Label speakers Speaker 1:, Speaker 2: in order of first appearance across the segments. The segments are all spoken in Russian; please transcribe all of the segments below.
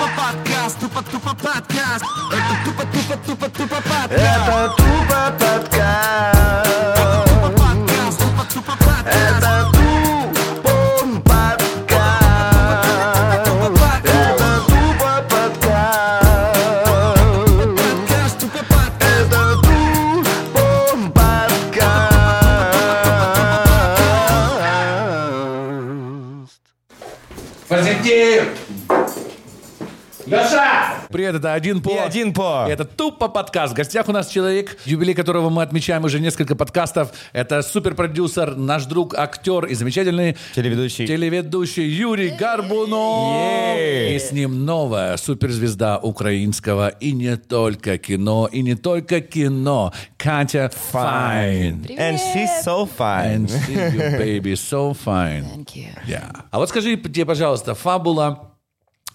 Speaker 1: тупо подкаст, тупо тупо подкаст. Это тупо тупо тупо тупо подкаст.
Speaker 2: Это тупо подкаст.
Speaker 3: Привет, это один по.
Speaker 4: И один по.
Speaker 3: Это тупо подкаст. В гостях у нас человек, юбилей которого мы отмечаем уже несколько подкастов. Это суперпродюсер, наш друг, актер и замечательный
Speaker 4: Телеведущий.
Speaker 3: телеведущий Юрий Гарбунов.
Speaker 4: Е-е.
Speaker 3: И с ним новая суперзвезда украинского и не только кино, и не только кино. Катя Файн.
Speaker 4: And she's so fine.
Speaker 3: And see you, baby, so fine.
Speaker 5: Thank you.
Speaker 3: Yeah. А вот скажи тебе, пожалуйста, фабула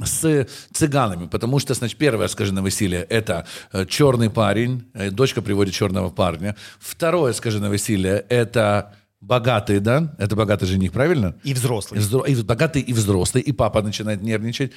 Speaker 3: с цыганами, потому что, значит, первое, скажи веселье, это э, черный парень, э, дочка приводит черного парня. Второе, скажи веселье, это богатый, да? Это богатый жених, правильно?
Speaker 6: И взрослый.
Speaker 3: И, взро- и богатый, и взрослый, и папа начинает нервничать.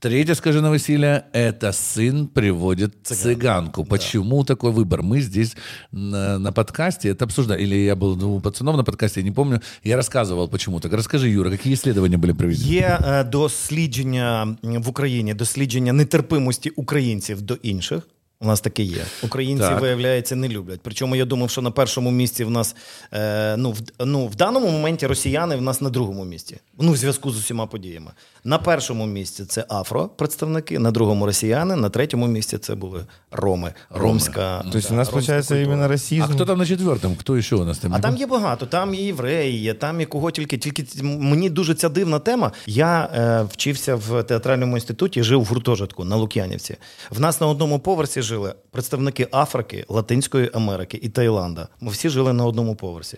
Speaker 3: Третье, скажи на веселье, это сын приводит цыганку. Почему такой выбор? Мы здесь на, на подкасте это обсуждали. Или я был ну, у пацанов на подкасте, я не помню. Я рассказывал почему так. Расскажи, Юра, какие исследования были проведены?
Speaker 6: Є е, дослідження м, в Україні, дослідження нетерпимості українців до інших. У нас таке є. Українці,
Speaker 3: Так.
Speaker 6: виявляється, не люблять. Причому я думав, що на першому місці в нас е, ну, в, ну, в даному моменті росіяни в нас на другому місці. Ну, в зв'язку з усіма подіями. На першому місці це афро представники, на другому росіяни, на третьому місці це були роми. Ромська.
Speaker 4: То есть
Speaker 6: да,
Speaker 4: у нас получается
Speaker 6: культура.
Speaker 4: расизм.
Speaker 3: А кто там на четвертом? Кто еще у нас там?
Speaker 6: А там є багато, там і євреї є, там і кого тільки. Тільки мені дуже ця дивна тема. Я е, вчився в театральному інституті, жив в гуртожитку на Лук'янівці. В нас на одному поверсі жили представники Африки, Латинської Америки і Таїланда. Ми всі жили на одному поверсі.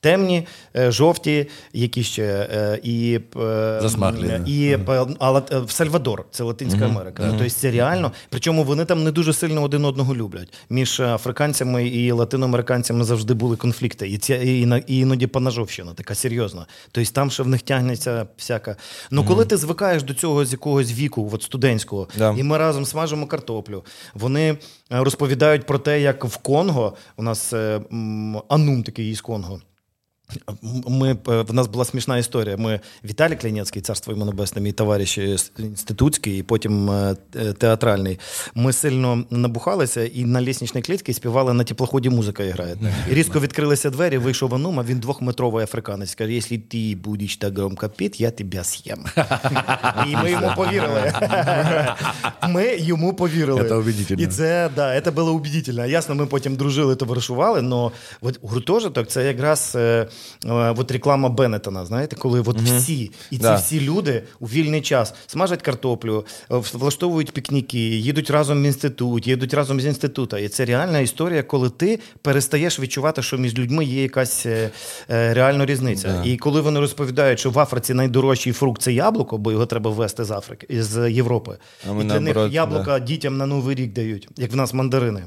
Speaker 6: Темні, е, жовті, які ще е, і, е,
Speaker 3: Засмаглі,
Speaker 6: і а, е, в Сальвадор, це Латинська Америка. Тобто це реально. Причому вони там не дуже сильно один одного люблять. Між африканцями і латиноамериканцями завжди були конфлікти. І ця і, і іноді поножовщина, така серйозна. Тобто там ще в них тягнеться всяка. Ну коли ти звикаєш до цього з якогось віку, от студентського,
Speaker 4: Да.
Speaker 6: і ми разом смажимо картоплю. Вони е, розповідають про те, як в Конго у нас Анум такий із Конго. Ми, е, в нас була смішна історія. Ми Віталій Клянецький, царство йому небесне, мій товариш е, інститутський, і потім е, е, театральний. Ми сильно набухалися і на лісничній клітці співали на теплоході музика грає. І різко відкрилися двері, вийшов Анум, а він двохметровий африканець. Каже, якщо ти будеш так громко піти, я тебе з'їм. І ми йому повірили. Ми йому повірили.
Speaker 3: Це убедительно.
Speaker 6: І це, да, це було убедительно. Ясно, ми потім дружили, товаришували, але гуртожиток це якраз е, е, от реклама Беннетона, знаєте, коли от всі, і ці
Speaker 4: Да.
Speaker 6: всі люди у вільний час смажать картоплю, е, влаштовують пікніки, їдуть разом в інститут, їдуть разом з інституту. І це реальна історія, коли ти перестаєш відчувати, що між людьми є якась е, е, реальна різниця. І коли вони розповідають, що в Африці найдорожчий фрукт це яблуко, бо його треба ввести з Африки, з Європи.
Speaker 4: А
Speaker 6: і для них яблука дітям на новий рік дають, як в нас мандарини.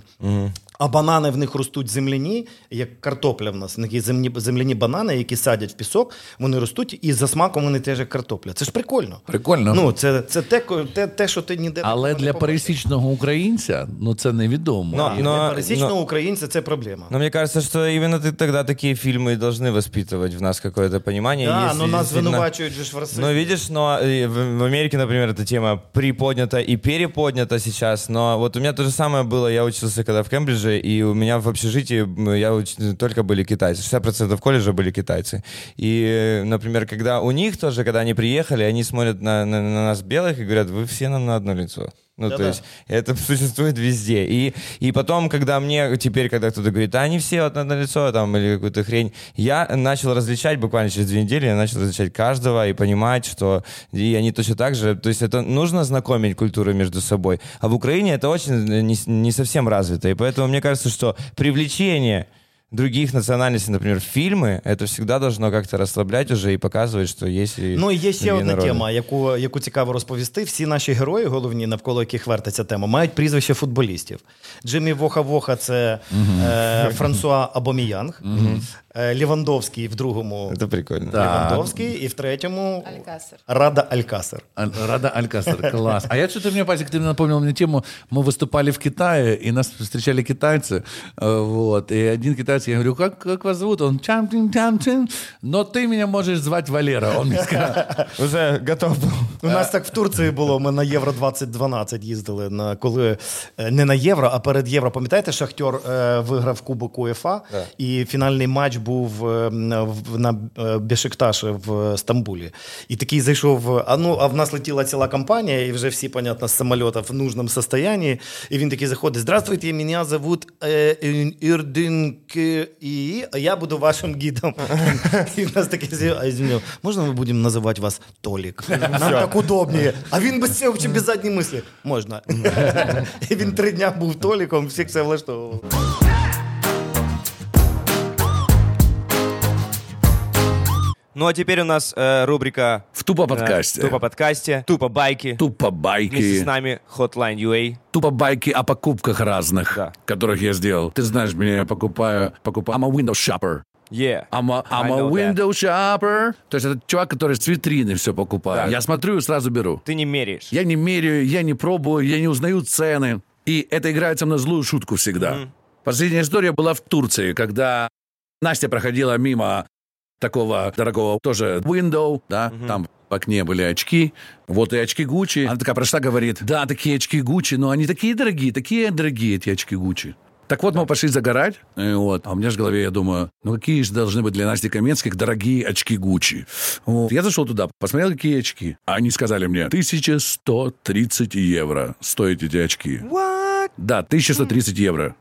Speaker 6: А банани в них ростуть земляні, як картопля в нас. В них є земні, земляні банани, які садять в пісок, вони ростуть, і за смаком вони теж як картопля. Це ж прикольно.
Speaker 3: Прикольно.
Speaker 6: Ну, це, це те, ко- те, те, що ти ніде
Speaker 3: Але
Speaker 6: не
Speaker 3: для
Speaker 6: побачиш.
Speaker 3: пересічного українця ну це невідомо.
Speaker 4: Ну,
Speaker 6: І
Speaker 4: но-
Speaker 6: для пересічного
Speaker 4: но-
Speaker 6: українця це проблема.
Speaker 4: Но мне кажется, что именно ты, тогда такие фильмы и должны воспитывать в нас какое-то понимание.
Speaker 6: Да,
Speaker 4: если
Speaker 6: но нас
Speaker 4: действительно-
Speaker 6: звинувачують же ж в расизмі.
Speaker 4: Но видишь, но э, в, в Америке, например, эта тема приподнята и переподнята сейчас. Но вот у меня то же самое было. Я учился когда в Кембридже, и у меня в общежитии я уч- только были китайцы. 60% колледжа были китайцы. И, например, когда у них тоже, когда они приехали, они смотрят на, на- на нас белых и говорят, вы все нам на одно лицо. Ну, то
Speaker 6: Да-да.
Speaker 4: есть это существует везде. И, и потом, когда мне теперь, когда кто-то говорит, да, они все вот на лицо там или какую-то хрень, я начал различать буквально через две недели, я начал различать каждого и понимать, что и они точно так же, то есть это нужно знакомить культуры между собой. А в Украине это очень не, не совсем развито. И поэтому мне кажется, что привлечение других национальностей, например, фильмы, это всегда должно как-то расслаблять уже и показывать, что есть и
Speaker 6: Ну і є ще
Speaker 4: другие
Speaker 6: одна
Speaker 4: народы.
Speaker 6: тема, яку, яку цікаво розповісти. Всі наші герої, головні, навколо яких вертиться тема, мають прізвище футболістів. Джиммі Воха-Воха це е, Франсуа Абоміянг, е, Лівандовський в другому
Speaker 4: Это прикольно.
Speaker 6: Лівандовський, і в третьому
Speaker 5: Алькасер.
Speaker 6: Рада Алькасер.
Speaker 7: Аль- Рада Алькастер, класс. А я что-то мне, Пасик, ты напомнил мне тему. Мы выступали в Китае, и нас встречали китайцы. э, Вот. И один китаец, я говорю, как, как вас зовут? Он чам чин чам чин Но ты меня можешь звать Валера. Он мне сказал.
Speaker 4: Уже готов был.
Speaker 6: У нас так в Турції було. Ми на Євро 2012 їздили на коли е, не на євро, а перед євро. Пам'ятаєте, Шахтер е, виграв Кубок УЄФА, і фінальний матч був е, в- на е, Бешикташі в Стамбулі. І такий зайшов. А ну а в нас летіла ціла компанія, і вже всі, понятно, з самоліта в нужному состоянні. І він такий заходить: Здравствуйте, мене зовут е, Ірдинк, і я буду вашим гідом. І в нас такий зі- а, извиняю, можна ми будемо називати вас Толік? Нам так удобніше. А він без цього чи без задньої мислі. Можна. І він три дня був Толіком, всіх це влаштовував.
Speaker 4: Ну а теперь у нас э, рубрика
Speaker 3: В тупо
Speaker 4: э,
Speaker 3: подкасте.
Speaker 4: Тупо подкасте, тупо байки.
Speaker 3: Тупо
Speaker 4: Вместе
Speaker 3: байки.
Speaker 4: с нами Hotline UA.
Speaker 3: Тупо байки о покупках разных,
Speaker 4: Да.
Speaker 3: которых я сделал. Ты знаешь меня, я покупаю, покупаю. I'm a window shopper.
Speaker 4: Yeah.
Speaker 3: I'm a, I'm a
Speaker 4: know that.
Speaker 3: window shopper. То есть это чувак, который с витрины все покупает.
Speaker 4: Да.
Speaker 3: Я смотрю и сразу беру.
Speaker 4: Ты не меряешь.
Speaker 3: Я не меряю, я не пробую, я не узнаю цены. И это играет со мной злую шутку всегда. Последняя история была в Турции, когда Настя проходила мимо такого дорогого тоже window, да, там в окне были очки, вот и очки Гуччи. Она такая прошла, говорит, да, такие очки Гуччи, но они такие дорогие, такие дорогие эти очки Гуччи. Так вот, мы пошли загорать, и вот, а у меня же в голове, я думаю, ну какие же должны быть для Насти Каменских дорогие очки Гуччи. Вот. Я зашел туда, посмотрел, какие очки. А они сказали мне, 1130 евро стоят эти очки.
Speaker 4: What?
Speaker 3: Да, 1130 евро.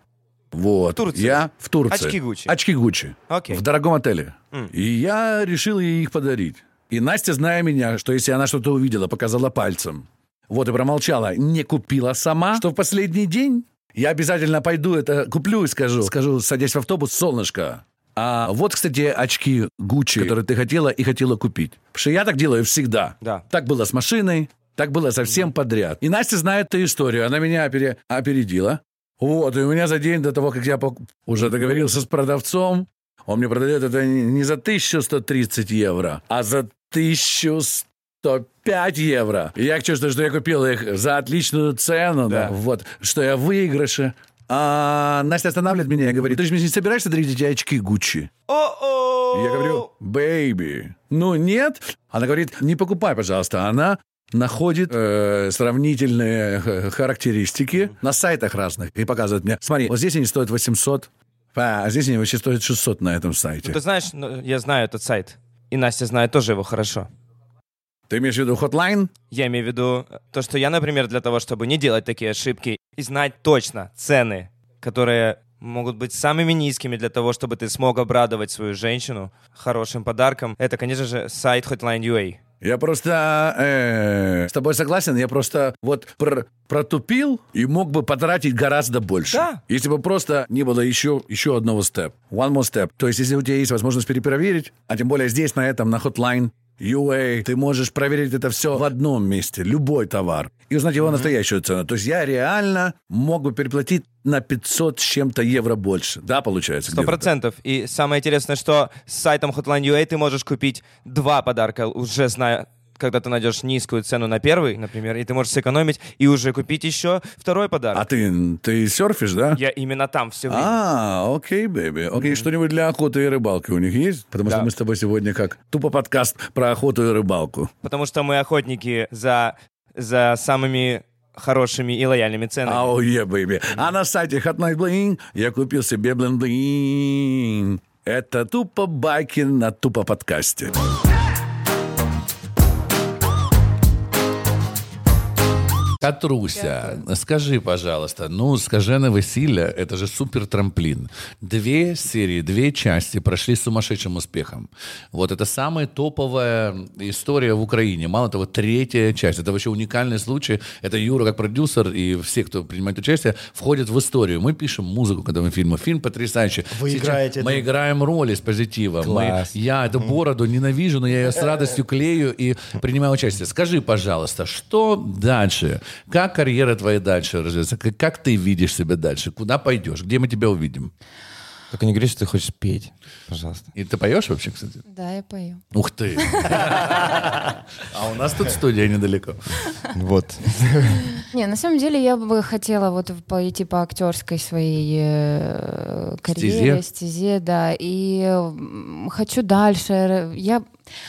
Speaker 3: Вот.
Speaker 4: В Турции?
Speaker 3: Я в Турции.
Speaker 4: Очки Гуччи?
Speaker 3: Очки Гуччи.
Speaker 4: Окей.
Speaker 3: В дорогом отеле. И я решил ей их подарить. И Настя, зная меня, что если она что-то увидела, показала пальцем, вот и промолчала, не купила сама, что в последний день я обязательно пойду это куплю и скажу. Скажу, садясь в автобус, солнышко. А вот, кстати, очки Гуччи, которые ты хотела и хотела купить. Потому что я так делаю всегда.
Speaker 4: Да.
Speaker 3: Так было с машиной, так было со всем подряд. И Настя знает эту историю. Она меня опере- опередила. Вот, и у меня за день до того, как я уже договорился с продавцом, он мне продает это не за 1130 евро, а за 1105 евро. И я чувствую, что я купил их за отличную цену, да.
Speaker 4: Да.
Speaker 3: вот, что я в выигрыше. А Настя останавливает меня и говорит, ты же не собираешься дарить эти очки Гуччи?
Speaker 4: О-о!
Speaker 3: Я говорю, бэйби, ну нет. Она говорит, не покупай, пожалуйста. Она находит э, сравнительные э, характеристики на сайтах разных и показывает мне, смотри, вот здесь они стоят 800, а здесь они вообще стоят 600 на этом сайте.
Speaker 4: Ты знаешь, ну, я знаю этот сайт. И Настя знает тоже его хорошо.
Speaker 3: Ты имеешь в виду Hotline?
Speaker 4: Я имею в виду э, то, что я, например, для того, чтобы не делать такие ошибки и знать точно цены, которые могут быть самыми низкими для того, чтобы ты смог обрадовать свою женщину хорошим подарком, это, конечно же, сайт Hotline UA.
Speaker 3: Я просто э, с тобой согласен, я просто вот пр- протупил и мог бы потратить гораздо больше.
Speaker 4: Да.
Speaker 3: Если бы просто не было еще, еще одного степ. One more step. То есть, если у тебя есть возможность перепроверить, а тем более здесь, на этом, на Hotline UA, ты можешь проверить это все в одном месте, любой товар, и узнать его настоящую цену. То есть я реально мог бы переплатить на 500 с чем-то евро больше. Да, получается?
Speaker 4: Сто процентов. И самое интересное, что с сайтом Hotline UA ты можешь купить два подарка, уже зная, когда ты найдешь низкую цену на первый, например, и ты можешь сэкономить и уже купить еще второй подарок.
Speaker 3: А ты, ты серфишь, да?
Speaker 4: Я именно там все время.
Speaker 3: А, окей, бэби. Окей, что-нибудь для охоты и рыбалки у них есть? Потому что мы с тобой сегодня как тупо подкаст про охоту и рыбалку.
Speaker 4: Потому что мы охотники за, за самыми хорошими и лояльными ценами.
Speaker 3: Ау, е, бэби. А на сайте Hot Night Bling я купил себе блин-блин. Это тупо байки на тупо подкасте. Катруся, скажи, пожалуйста, ну, «Скажене веселье» — это же супер трамплин. Две серии, две части прошли с сумасшедшим успехом. Вот это самая топовая история в Украине. Мало того, третья часть. Это вообще уникальный случай. Это Юра как продюсер и все, кто принимает участие, входят в историю. Мы пишем музыку к этому фильму. Фильм потрясающий.
Speaker 6: Вы
Speaker 3: Сейчас
Speaker 6: играете
Speaker 3: Мы
Speaker 6: это?
Speaker 3: играем роли с позитивом. Мы- я эту бороду ненавижу, но я ее с радостью клею и принимаю участие. Скажи, пожалуйста, что дальше? Как карьера твоя дальше развивается? Как, как ты видишь себя дальше? Куда пойдешь? Где мы тебя увидим?
Speaker 4: Только не говори, что ты хочешь петь, пожалуйста.
Speaker 3: И ты поешь вообще, кстати?
Speaker 5: Да, я пою.
Speaker 3: Ух ты! А у нас тут студия недалеко.
Speaker 4: Вот.
Speaker 5: Не, на самом деле я бы хотела вот пойти по актерской своей э, карьере, стезе, да, и хочу дальше. Я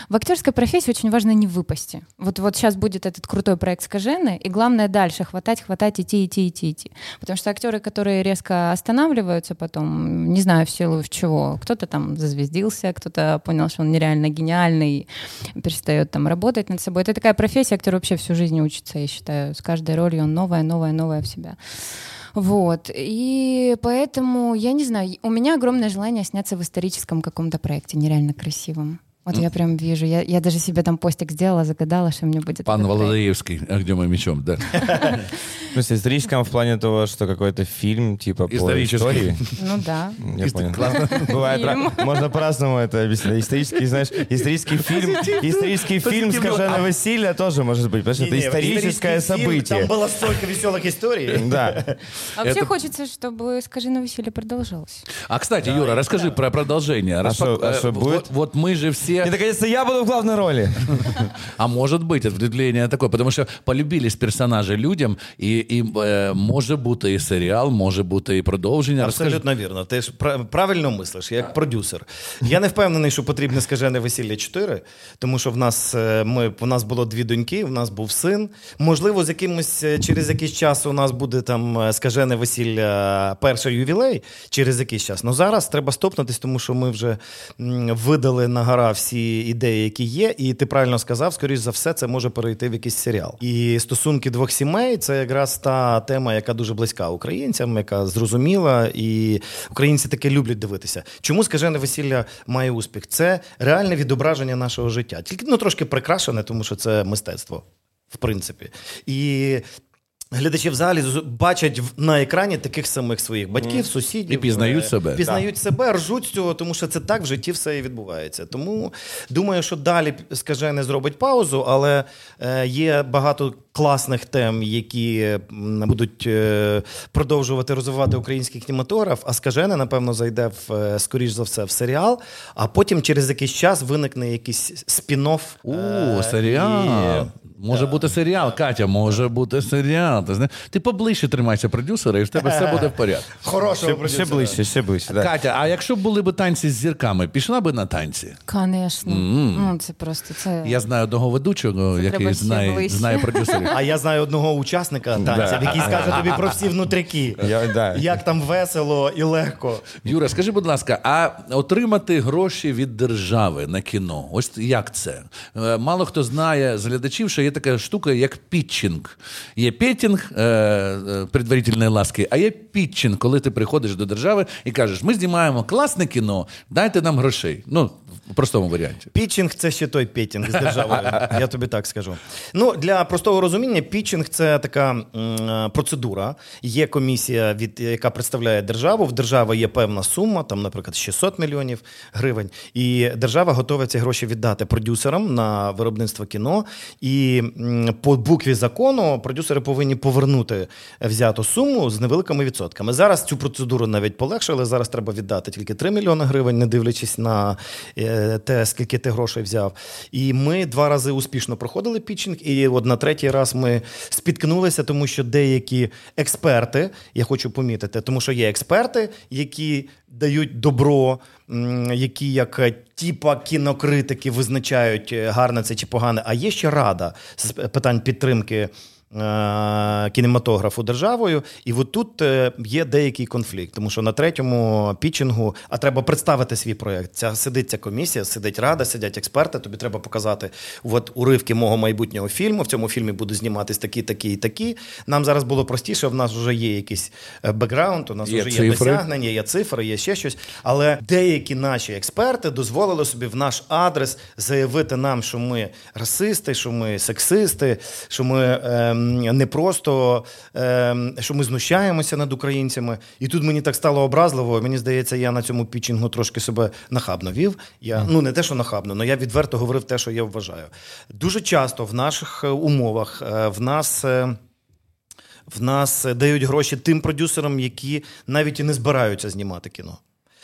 Speaker 5: в актерской профессии очень важно не выпасти. Вот, вот сейчас будет этот крутой проект «Скажены», и главное дальше хватать, хватать, идти, идти, идти, идти. Потому что актеры, которые резко останавливаются потом, не знаю в силу в чего, кто-то там зазвездился, кто-то понял, что он нереально гениальный, перестает там работать над собой. Это такая профессия, актер вообще всю жизнь учится, я считаю. С каждой ролью он новая, новая, новая в себя. Вот. И поэтому, я не знаю, у меня огромное желание сняться в историческом каком-то проекте, нереально красивом. Вот я прям вижу, я, я даже себе там постик сделала, загадала, что мне будет.
Speaker 3: Пан. Володаевский, огнем и мечом, да.
Speaker 4: В смысле, историческом в плане того, что какой-то фильм, типа, по истории.
Speaker 5: Ну да.
Speaker 4: Я понял. Бывает, можно по-разному это объяснить. Исторический, знаешь, исторический фильм, исторический фильм «Скаженое Василия» тоже может быть, потому что это историческое событие.
Speaker 6: Там было столько веселых историй.
Speaker 4: Да.
Speaker 5: А вообще хочется, чтобы «Скажи на веселье» продолжалось.
Speaker 3: А, кстати, Юра, расскажи про продолжение.
Speaker 4: А
Speaker 3: э,
Speaker 4: шо
Speaker 3: вот-
Speaker 4: будет?
Speaker 3: Вот мы же
Speaker 4: И,
Speaker 3: все...
Speaker 4: наконец-то, я буду в главной роли.
Speaker 3: А может быть, ответвление такое, потому що полюбились персонажі людям, і, і е, може бути і серіал, може бути і продовження. Розкажи.
Speaker 6: Абсолютно вірно. Ти ж правильно мислиш, як продюсер. Я не впевнений, що потрібне скажене весілля 4, тому що в нас е, ми в нас було дві доньки, в нас був син. Можливо, з якимось е, через якийсь час у нас буде там е, скажене весілля, перший ювілей через якийсь час. Ну зараз треба стопнутись, тому що ми вже видали на гора всі ідеї, які є. І ти правильно сказав, скоріш за все, це може перейти в якийсь серіал. І стосунки двох сімей це якраз та тема, яка дуже близька українцям, яка зрозуміла, і українці таке люблять дивитися. Чому скажене весілля має успіх? Це реальне відображення нашого життя. Тільки ну трошки прикрашене, тому що це мистецтво, в принципі. І Глядачі в залі бачать на екрані таких самих своїх батьків, сусідів.
Speaker 3: І пізнають
Speaker 6: е,
Speaker 3: себе.
Speaker 6: Пізнають себе, ржуть з цього, тому що це так в житті все і відбувається. Тому думаю, що далі скаже не зробить паузу, але е, є багато класних тем, які будуть е, продовжувати розвивати український кінематограф. А скажене, напевно, зайде в е, скоріш за все в серіал, а потім через якийсь час виникне якийсь спін-офф.
Speaker 3: О,
Speaker 6: е,
Speaker 3: серіал.
Speaker 6: і-
Speaker 3: Може бути серіал, Катя, може бути серіал. Ти, ти поближче тримайся продюсера, і в тебе все буде в порядку.
Speaker 6: Хорошого
Speaker 4: Ще, ще ближче, ще ближче. Да.
Speaker 3: Катя, а якщо б були б танці з зірками, пішла би на танці?
Speaker 5: Конечно. Ну, це просто це.
Speaker 3: Я знаю одного ведучого,
Speaker 5: Це
Speaker 3: який знає, знає продюсерів.
Speaker 6: А я знаю одного учасника танців, який скаже тобі про всі
Speaker 4: да.
Speaker 6: Як там весело і легко.
Speaker 3: Юра, скажи, будь ласка, а отримати гроші від держави на кіно? Ось як це? Е, Мало хто знає з глядачів, що є така штука, як пітчинг. Є петінг е, е, предварительної ласки, а є пітчинг, коли ти приходиш до держави і кажеш: ми знімаємо класне кіно, дайте нам грошей. Ну, в простому варіанті.
Speaker 6: Пітчинг це ще той петінг з державою. Я тобі так скажу. Ну для простого розуміння, пітчинг це така м, процедура. Є комісія, від яка представляє державу. В держави є певна сума, там, наприклад, 600 мільйонів гривень. І держава готова ці гроші віддати продюсерам на виробництво кіно. І м, по букві закону продюсери повинні повернути взяту суму з невеликими відсотками. Зараз цю процедуру навіть полегшили. Зараз треба віддати тільки 3 мільйони гривень, не дивлячись на е, те, скільки ти грошей взяв. І ми два рази успішно проходили пітчинг, і от на третій раз ми спіткнулися, тому що деякі експерти, я хочу помітити, тому що є експерти, які дають добро, які як е, типа кінокритики визначають е, гарне це чи погане. А є ще рада з питань підтримки е, кінематографу державою. І от тут е, є деякий конфлікт, тому що на третьому пітчингу, а треба представити свій проєкт. Ця сидить ця комісія, сидить рада, сидять експерти. Тобі треба показати от уривки мого майбутнього фільму. В цьому фільмі будуть зніматись такі, такі і такі. Нам зараз було простіше. В нас вже є якийсь е, бекграунд, у нас
Speaker 3: Є
Speaker 6: вже є
Speaker 3: цифри.
Speaker 6: досягнення, є цифри, є ще щось. Але деякі наші експерти дозволили собі в наш адрес заявити нам, що ми расисти, що ми сексисти, що ми ем, не просто ем, що ми знущаємося над українцями. І тут мені так стало образливо. Мені здається, я на цьому пітчингу трошки себе нахабно вів. Я ну не те, що нахабно, але я відверто говорив те, що я вважаю. Дуже часто в наших е, умовах е, в нас. е, в нас дають гроші тим продюсерам, які навіть і не збираються знімати кіно.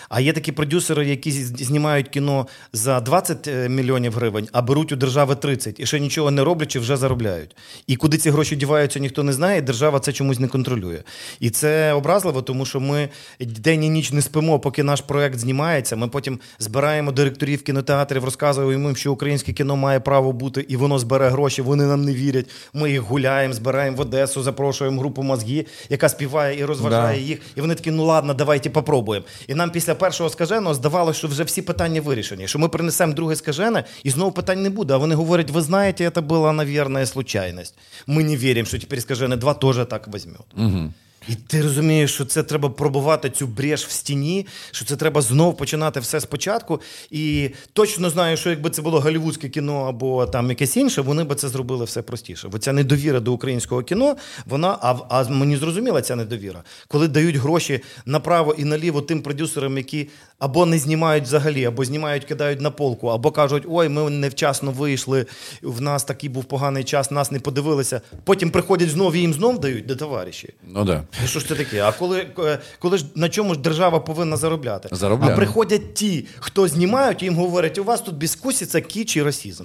Speaker 6: А є такі продюсери, які знімають кіно за 20 мільйонів гривень, а беруть у держави 30 і ще нічого не роблячи, вже заробляють. І куди ці гроші діваються, ніхто не знає, і держава це чомусь не контролює. І це образливо, тому що ми день і ніч не спимо, поки наш проект знімається. Ми потім збираємо директорів кінотеатрів, розказуємо їм, що українське кіно має право бути, і воно збере гроші. Вони нам не вірять. Ми їх гуляємо, збираємо в Одесу, запрошуємо групу мозги, яка співає і розважає
Speaker 4: Да.
Speaker 6: їх. І вони такі, ну ладно, давайте попробуємо. І нам після першого скаженого здавалося, що вже всі питання вирішені, що ми принесемо друге скажене, і знову питань не буде. А вони говорять, ви знаєте, це була, навірно, случайність. Ми не віримо, що тепер скажене 2 теж так візьме. Угу. І ти розумієш, що це треба пробувати цю брешь в стіні, що це треба знов починати все спочатку. І точно знаю, що якби це було голівудське кіно або там якесь інше, вони би це зробили все простіше. Бо ця недовіра до українського кіно, вона а, а мені зрозуміла ця недовіра, коли дають гроші направо і наліво тим продюсерам, які або не знімають взагалі, або знімають, кидають на полку, або кажуть, ой, ми невчасно вийшли, в нас такий був поганий час, нас не подивилися. Потім приходять знов і їм знов дають до товариші.
Speaker 3: Ну да.
Speaker 6: Ну, Що ж це таке? А коли, е, коли ж на чому ж держава повинна заробляти?
Speaker 3: Заробляє.
Speaker 6: А приходять ті, хто знімають, і їм говорять, у вас тут біскусі, це кіч і расізм.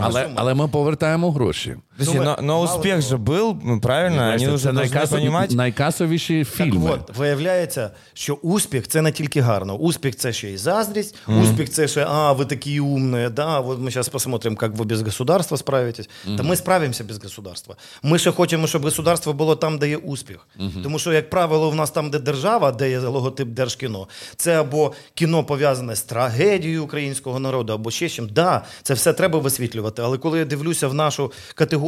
Speaker 3: Але, але ми повертаємо гроші.
Speaker 4: Подожди,
Speaker 6: Ну,
Speaker 4: но, но успех
Speaker 6: того.
Speaker 4: же был, ну, правильно? Они
Speaker 3: Це
Speaker 4: уже должны
Speaker 3: найкасов-
Speaker 4: понимать.
Speaker 3: найкасовіші фільми.
Speaker 6: Так от, виявляється, що успіх це не тільки гарно. Успіх це ще і заздрість, успіх це ще, а, ви такі умні, да, вот ми зараз посмотрим, як ви без государства справитесь. Та ми справимося без государства. Ми ще хочемо, щоб государство було там, де є успіх. Тому що, як правило, в нас там, де держава, де є логотип Держкіно, це або кіно пов'язане з трагедією українського народу, або ще чим. Да, це все треба висвітлювати. Але коли я дивлюся в нашу категорію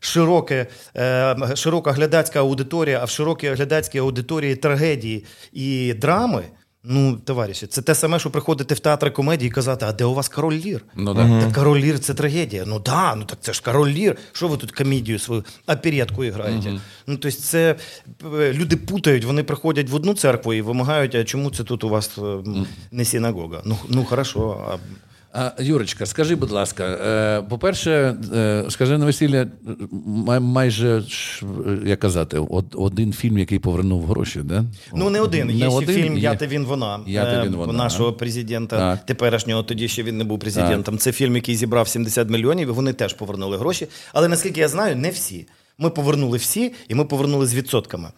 Speaker 6: широке, е, широка глядацька аудиторія, а в широкій глядацькій аудиторії трагедії і драми. Ну, товариші, це те саме, що приходити в театри комедії і казати, а де у вас король Лір?
Speaker 3: Ну да.
Speaker 6: Так король Лір це трагедія. Ну да, ну так це ж король Лір. Що ви тут комедію свою оперетку граєте? Ну, тобто це е, люди путають, вони приходять в одну церкву і вимагають, а чому це тут у вас е, не синагога? Ну, ну хорошо. А,
Speaker 3: Юрочка, скажи, будь ласка, е, по-перше, е, скажи на весілля май- майже е, як казати, од- один фільм, який повернув гроші, да?
Speaker 6: Ну, не один. Є ще
Speaker 3: один,
Speaker 6: фільм. Я ти він вона
Speaker 3: «Я, ти, він, вона»,
Speaker 6: нашого президента
Speaker 3: Так.
Speaker 6: теперішнього. Тоді ще він не був президентом. Це фільм, який зібрав 70 мільйонів. і Вони теж повернули гроші. Але наскільки я знаю, не всі. Ми повернули всі, і ми повернули з відсотками.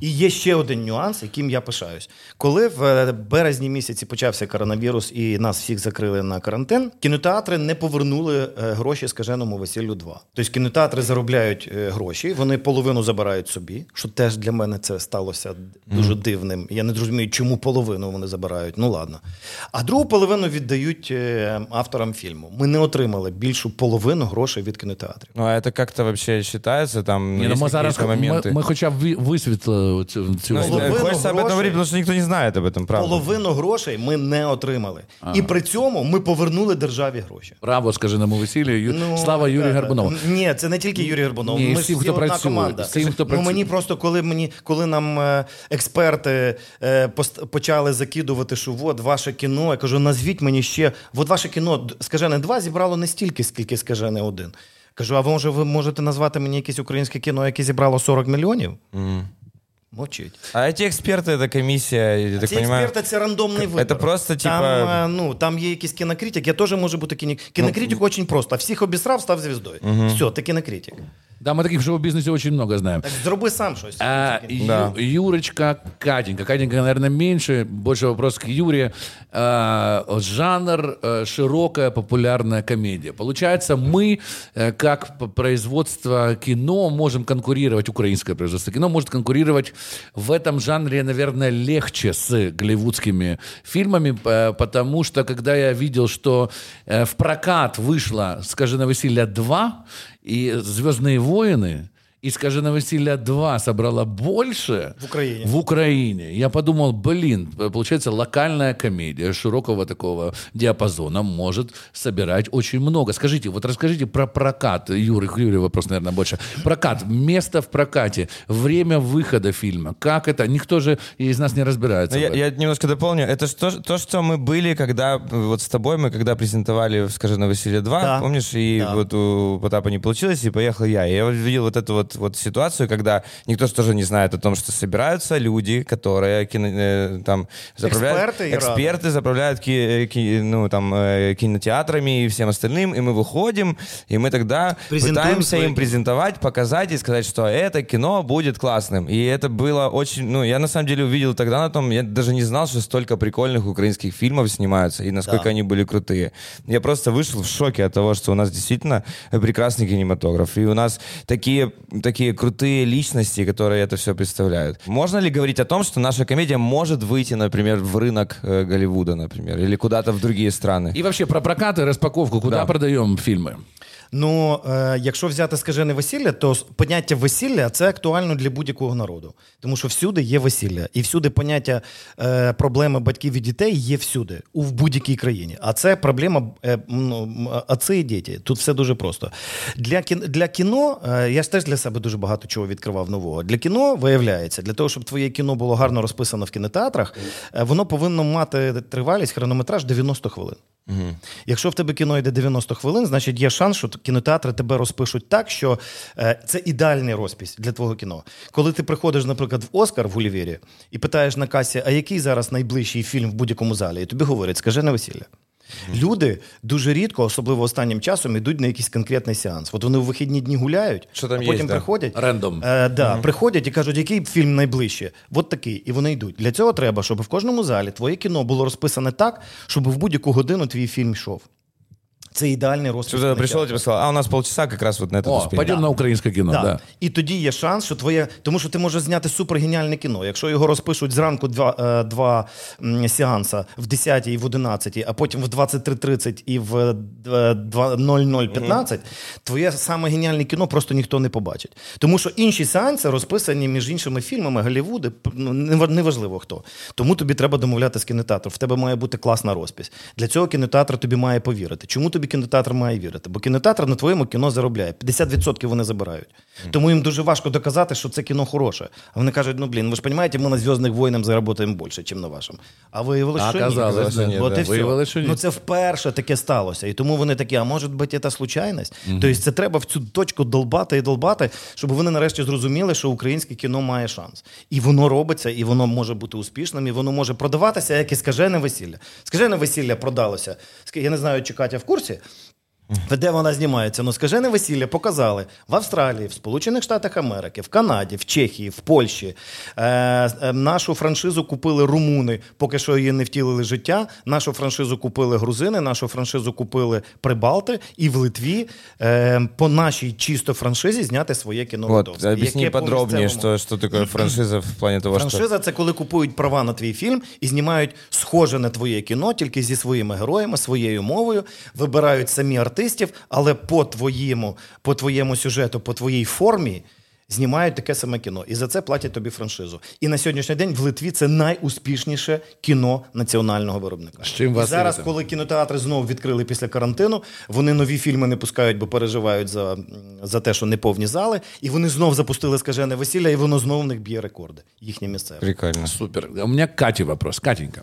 Speaker 6: І є ще один нюанс, яким я пишаюсь. Коли в е, березні місяці почався коронавірус і нас всіх закрили на карантин, кінотеатри не повернули е, гроші скаженому весіллю 2. Тобто кінотеатри заробляють е, гроші, вони половину забирають собі, що теж для мене це сталося дуже дивним. Я не розумію, чому половину вони забирають. Ну ладно. А другу половину віддають авторам фільму. Ми не отримали більшу половину грошей від кінотеатрів.
Speaker 4: Ну, а это как-то вообще считается там?
Speaker 3: Ні, ну,
Speaker 4: есть
Speaker 3: ми зараз
Speaker 4: какие-то
Speaker 3: ми,
Speaker 4: моменты?
Speaker 3: ми хоча б ви- висвітлили цю, цю
Speaker 4: Ну,
Speaker 6: Половину
Speaker 4: хочется об этом
Speaker 6: грошей-
Speaker 4: говорить, потому что никто не знает об этом, правда.
Speaker 6: Половину грошей ми не отримали. І при цьому ми повернули державі гроші.
Speaker 3: Браво, скажи на весіллі. Ю...
Speaker 6: Ну,
Speaker 3: Слава Юрію
Speaker 6: ребята,
Speaker 3: Гарбунову.
Speaker 6: Ні, це не тільки Юрій Гарбунов.
Speaker 3: Ні,
Speaker 6: Ми
Speaker 3: всім,
Speaker 6: ж всі
Speaker 3: хто
Speaker 6: одна
Speaker 3: працює,
Speaker 6: команда.
Speaker 3: всім, хто
Speaker 6: ну,
Speaker 3: працює.
Speaker 6: мені просто, коли мені, коли нам е, експерти е, пост- почали закидувати, що от ваше кіно, я кажу, назвіть мені ще, от ваше кіно д- скажене 2 зібрало не стільки, скільки скажене 1. Кажу, а може ви можете назвати мені якесь українське кіно, яке зібрало 40 мільйонів? Мовчить.
Speaker 4: А эти эксперты, это комиссия, я так
Speaker 6: Ці
Speaker 4: понимаю...
Speaker 6: експерти це рандомний
Speaker 4: Це
Speaker 6: вибір.
Speaker 4: просто,
Speaker 6: там,
Speaker 4: типа-
Speaker 6: е, ну, там є якийсь кінокритик, я теж можу бути кіні... Кінокритик
Speaker 4: Ну,
Speaker 6: дуже просто. А всіх обісрав, став звіздою. Все, ти кінокритик.
Speaker 3: Да, мы таких в шоу-бизнесе очень много знаем.
Speaker 6: Так зроби сам щось.
Speaker 3: А,
Speaker 4: Да.
Speaker 3: Ю- Юрочка, Катенька. Катенька, наверное, меньше. Больше вопрос к Юре. А, жанр э, широкая популярная комедия. Получается, мы, э, как производство кино, можем конкурировать, украинское производство кино может конкурировать в этом жанре, наверное, легче с голливудскими фильмами, э, потому что, когда я видел, что в прокат вышло «Скажи на Василия 2» и «Звездные войны», и «Скажи на Василия 2» собрала больше
Speaker 6: В Украине.
Speaker 3: в Украине. Я подумал, блин, получается, локальная комедия широкого такого диапазона может собирать очень много. Скажите, вот расскажите про прокат. Юрий, Юре вопрос, наверное, больше. Прокат, место в прокате, время выхода фильма. Как это? Никто же из нас не разбирается.
Speaker 4: Я, я немножко дополню. Это ж то, то, что мы были, когда вот с тобой мы когда презентовали «Скажи на Василия 2»,
Speaker 6: Да.
Speaker 4: помнишь, и
Speaker 6: Да.
Speaker 4: вот у Потапа не получилось, и поехал я. И я видел вот эту вот, вот ситуацию, когда никто же тоже не знает о том, что собираются люди, которые кино, э, там заправляют...
Speaker 6: Эксперты
Speaker 4: эксперты заправляют ки- э, ки- ну, там, э, кинотеатрами и всем остальным, и мы выходим, и мы тогда пытаемся
Speaker 6: свое
Speaker 4: им презентовать, показать и сказать, что это кино будет классным. И это было очень... Ну, я на самом деле увидел тогда на том, я даже не знал, что столько прикольных украинских фильмов снимаются, и насколько
Speaker 6: Да.
Speaker 4: они были крутые. Я просто вышел в шоке от того, что у нас действительно прекрасный кинематограф, и у нас такие, такие крутые личности, которые это все представляют. Можно ли говорить о том, что наша комедия может выйти, например, в рынок э, Голливуда, например, или куда-то в другие страны?
Speaker 3: И вообще про прокат и распаковку. Куда
Speaker 4: Да.
Speaker 3: продаем фильмы?
Speaker 6: Ну, е, якщо взяти скажене весілля, то поняття весілля це актуально для будь-якого народу. Тому що всюди є весілля. І всюди поняття е, проблеми батьків і дітей є всюди, у в будь-якій країні. А це проблема е, ну, м, отці і діти. Тут все дуже просто. Для, кін, для кіно, е, я ж теж для себе дуже багато чого відкривав нового. Для кіно виявляється, для того, щоб твоє кіно було гарно розписано в кінотеатрах, е, воно повинно мати тривалість, хронометраж 90 хвилин. Якщо в тебе кіно йде 90 хвилин, значить є шанс, що кінотеатри тебе розпишуть так, що е, це ідеальний розпис для твого кіно. Коли ти приходиш, наприклад, в Оскар в Гулівері і питаєш на касі, а який зараз найближчий фільм в будь-якому залі, і тобі говорять, скажи на весілля. Люди дуже рідко, особливо останнім часом, йдуть на якийсь конкретний сеанс. От вони в вихідні дні гуляють,
Speaker 4: Що там
Speaker 6: а
Speaker 4: є,
Speaker 6: потім
Speaker 4: да.
Speaker 6: приходять.
Speaker 3: Рендом.
Speaker 6: Е, да, Приходять і кажуть, який фільм найближче. От такий. І вони йдуть. Для цього треба, щоб в кожному залі твоє кіно було розписане так, щоб в будь-яку годину твій фільм йшов. Це ідеальний розпис.
Speaker 4: Что ты пришел и
Speaker 6: кінотеатру.
Speaker 4: тебе сказал, а у нас полчаса как раз вот на этот
Speaker 3: О,
Speaker 4: успеем.
Speaker 3: пойдем на украинское кино, да.
Speaker 6: Да. І тоді є шанс, що твоє. Тому що ти можеш зняти супергеніальне кіно. Якщо його розпишуть зранку два, е, два м, сеанса в 10 і в 11, а потім в 23.30 і в е, два- 00.15, твоє саме геніальне кіно просто ніхто не побачить. Тому що інші сеанси розписані між іншими фільмами, Голлівуди, ну, нев- неважливо хто. Тому тобі треба домовляти з кінотеатром. В тебе має бути класна розпись. Для цього кінотеатр тобі має повірити. Чому тобі кінотеатр має вірити? Бо кінотеатр на твоєму кіно заробляє. 50% вони забирають. Тому їм дуже важко доказати, що це кіно хороше. А вони кажуть: ну блін, ви ж розумієте, ми на зв'язних воїнах заработаємо більше, ніж на вашому. А виявилося, що ні.
Speaker 4: Що ні,
Speaker 6: От і все.
Speaker 3: Що ні.
Speaker 6: Ну це вперше таке сталося. І тому вони такі, а може бути, це случайність? Тобто це треба в цю точку долбати і долбати, щоб вони нарешті зрозуміли, що українське кіно має шанс. І воно робиться, і воно може бути успішним, і воно може продаватися, як і скажене весілля. Скажене весілля продалося. Я не знаю, чи Катя в курсі. Werte Де вона знімається? Ну, скажене весілля показали в Австралії, в Сполучених Штатах Америки, в Канаді, в Чехії, в Польщі. Е, е, нашу франшизу купили румуни, поки що її не втілили життя. Нашу франшизу купили грузини, нашу франшизу купили прибалти, і в Литві е, по нашій чисто франшизі зняти своє кіно.
Speaker 4: Вот,
Speaker 6: готове.
Speaker 4: объясни
Speaker 6: Яке по
Speaker 4: подробнее,
Speaker 6: місцевому.
Speaker 4: что, что такое франшиза в плане того, что...
Speaker 6: Франшиза це коли купують права на твій фільм і знімають схоже на твоє кіно, тільки зі своїми героями, своєю мовою, вибирають самі артистів, але по твоєму, по твоєму сюжету, по твоїй формі. Знімають таке саме кіно, і за це платять тобі франшизу. І на сьогоднішній день в Литві це найуспішніше кіно національного виробника.
Speaker 3: З чим вас
Speaker 6: І зараз,
Speaker 3: вітаю.
Speaker 6: коли кінотеатри знову відкрили після карантину, вони нові фільми не пускають, бо переживають за, за те, що не повні зали. І вони знов запустили скажене весілля, і воно знову в них б'є рекорди. Їхнє місцеве.
Speaker 4: Прикольно.
Speaker 3: Супер. У меня к Кате вопрос. Катенька,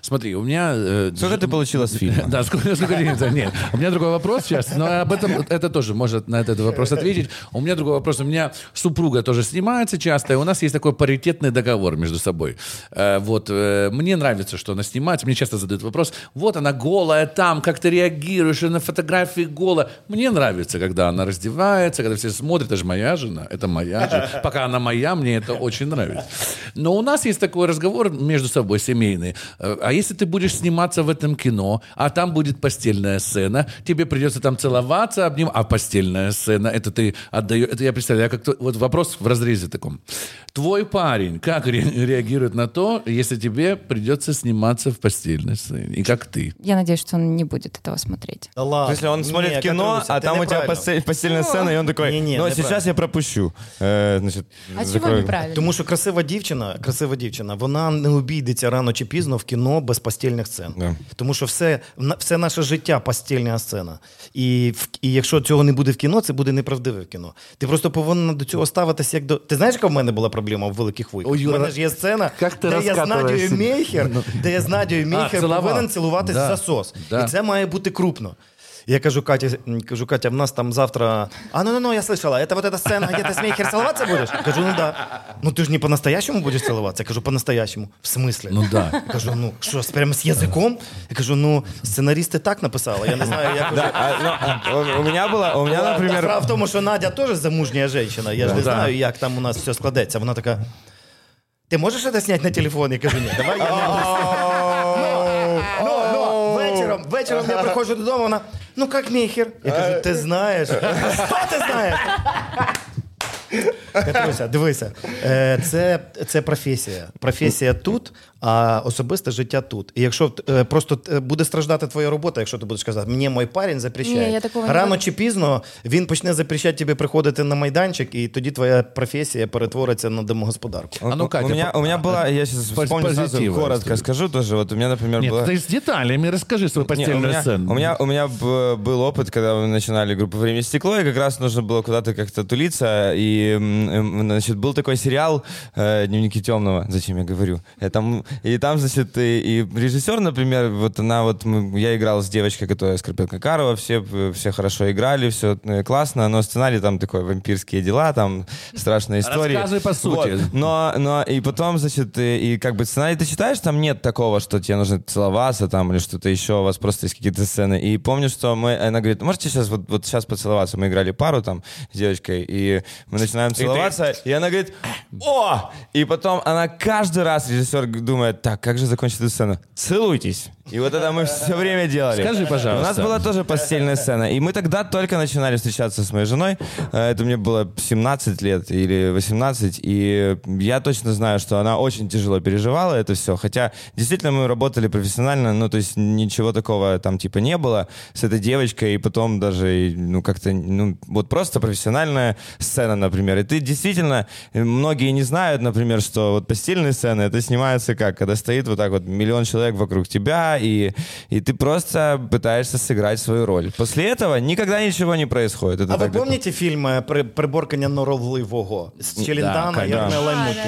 Speaker 3: смотри, у меня... э,
Speaker 4: Сколько ты получила с фильма?
Speaker 3: Да, сколько, сколько денег? за- Нет, у меня другой вопрос сейчас, но об этом это тоже может на этот вопрос ответить. У меня другой вопрос. У меня супруга тоже снимается часто, и у нас есть такой паритетный договор между собой. Э, вот, э, мне нравится, что она снимается, мне часто задают вопрос, вот она голая там, как ты реагируешь на фотографии голая. Мне нравится, когда она раздевается, когда все смотрят, это же моя жена, это моя жена. Пока она моя, мне это очень нравится. Но у нас есть такой разговор между собой семейный. Э, А если ты будешь сниматься в этом кино, а там будет постельная сцена, тебе придется там целоваться, обним, а постельная сцена, это ты отдаешь, это я представляю, как вот вопрос в разрезе таком. Твой парень как ре- реагирует на то, если тебе придется сниматься в постельной сцене, и как ты?
Speaker 5: Я надеюсь, что он не будет этого смотреть.
Speaker 6: Да ладно.
Speaker 4: Если он
Speaker 6: Не,
Speaker 4: смотрит кино,
Speaker 6: Катруся,
Speaker 4: а
Speaker 6: ти
Speaker 4: там у тебя
Speaker 6: неправильно.
Speaker 4: постель- постельная сцена, и он такой,
Speaker 6: Не-не,
Speaker 4: ну
Speaker 6: неправильно.
Speaker 4: сейчас я пропущу. Э, Значит,
Speaker 5: А чего
Speaker 4: закрою.
Speaker 5: неправильно?
Speaker 6: Тому що красива дівчина, красива дівчина, вона не обійдеться рано чи пізно в кіно без постільних сцен.
Speaker 4: Да.
Speaker 6: Тому що все, на- все наше життя постільна сцена. І, в- і якщо цього не буде в кіно, це буде неправдиве в кіно. Ти просто повинна до цього ставитися як до. Ти знаєш, яка в мене була проблема в великих вуйках?
Speaker 3: Ой,
Speaker 6: У
Speaker 3: Юра,
Speaker 6: мене ж є сцена,
Speaker 3: як ти
Speaker 6: де я з
Speaker 3: розкатуєшся?
Speaker 6: Надією Мейхер, де я з Надією Мейхер
Speaker 3: цілував.
Speaker 6: повинен цілуватися
Speaker 3: Да.
Speaker 6: в засос.
Speaker 3: Да.
Speaker 6: І це має бути крупно. Я кажу Каті, м, кажу, Катя, в нас там завтра. А, ну ну ну, я слышала, это вот эта сцена, где ты с Мейхер целоваться будешь? Кажу, ну да. Ну ты же не по-настоящему будешь целоваться? Я кажу, по-настоящему. В смысле?
Speaker 3: Ну да.
Speaker 6: Я кажу, ну що, з- прямо з язиком? Я кажу, ну, сценаристи так написали. Я не знаю, як
Speaker 4: Да, а, ну, а, у- у меня было, у меня,
Speaker 6: Справа
Speaker 4: например,
Speaker 6: в тому, що Надя теж замужня жінка. Я ж не знаю, як там у нас все складеться. Вона така. Ти можеш це зняти на телефон? Я кажу, ні, давай я не вечором, вечором я приходжу додому, вона, ну як міхер? Я кажу, ти знаєш. Що ти знаєш? Катруся, дивися, е, це, це професія. Професія тут, а особисте життя тут. І якщо е, просто е, буде страждати твоя робота, якщо ти будеш казати, мені мій парень запрещає.
Speaker 5: Ні, я такого не
Speaker 6: Рано
Speaker 5: буду.
Speaker 6: чи пізно він почне запрещати тобі приходити на майданчик, і тоді твоя професія перетвориться на домогосподарку.
Speaker 3: А ну,
Speaker 4: у-
Speaker 3: Катя,
Speaker 4: у меня,
Speaker 3: по-
Speaker 4: у меня была, я сейчас
Speaker 3: Поз-
Speaker 4: вспомню сразу,
Speaker 3: позитива
Speaker 4: коротко
Speaker 3: расскажи.
Speaker 4: скажу тоже. Вот у меня, например,
Speaker 3: Нет,
Speaker 4: была...
Speaker 3: ты с деталями расскажи свою
Speaker 4: Не,
Speaker 3: постельную
Speaker 4: у, меня,
Speaker 3: сцену.
Speaker 4: у, меня, у меня б- был опыт, когда мы начинали группу «Время стекло», и как раз нужно было куда-то как-то тулиться. И, м, м, значит, был такой сериал э, «Дневники темного», зачем я говорю. И там, и там значит, и, и режиссер, например, вот она вот, я играл с девочкой, которая Скорпенко Карова, все, э, все хорошо играли, все классно, но сценарий там такой, вампирские дела, там страшная история.
Speaker 3: Рассказывай по сути.
Speaker 4: Вот. Но, но и потом, значит, и, и как бы сценарий ты читаешь, там нет такого, что тебе нужно целоваться там или что-то еще, у вас просто есть какие-то сцены. И помню, что мы, она говорит, можете сейчас вот, вот сейчас поцеловаться? Мы играли пару там с девочкой, и мы начинаем целоваться, и она говорит, о! И потом она каждый раз, режиссер думает, так, как же закончить эту сцену? Целуйтесь. И вот это мы все время делали.
Speaker 3: Скажи, пожалуйста.
Speaker 4: У нас была тоже постельная сцена. И мы тогда только начинали встречаться с моей женой. Э, Это мне было 17 лет или 18. И я точно знаю, что она очень тяжело переживала это все. Хотя действительно мы работали профессионально, ну то есть ничего такого там типа не было с этой девочкой. И потом даже, ну как-то, ну вот просто профессиональная сцена, например. И ты действительно, э, многие не знают, например, что вот постельные сцены, это снимается как? Когда стоит вот так вот миллион человек вокруг тебя, и, и ты просто пытаешься сыграть свою роль. После этого никогда ничего не происходит. Это
Speaker 6: А ви
Speaker 4: так-
Speaker 6: пам'ятаєте фільм е, «При- «Приборкання норовливого» з Челентано і
Speaker 4: конечно.
Speaker 6: Арнелем
Speaker 5: А,
Speaker 6: Муті?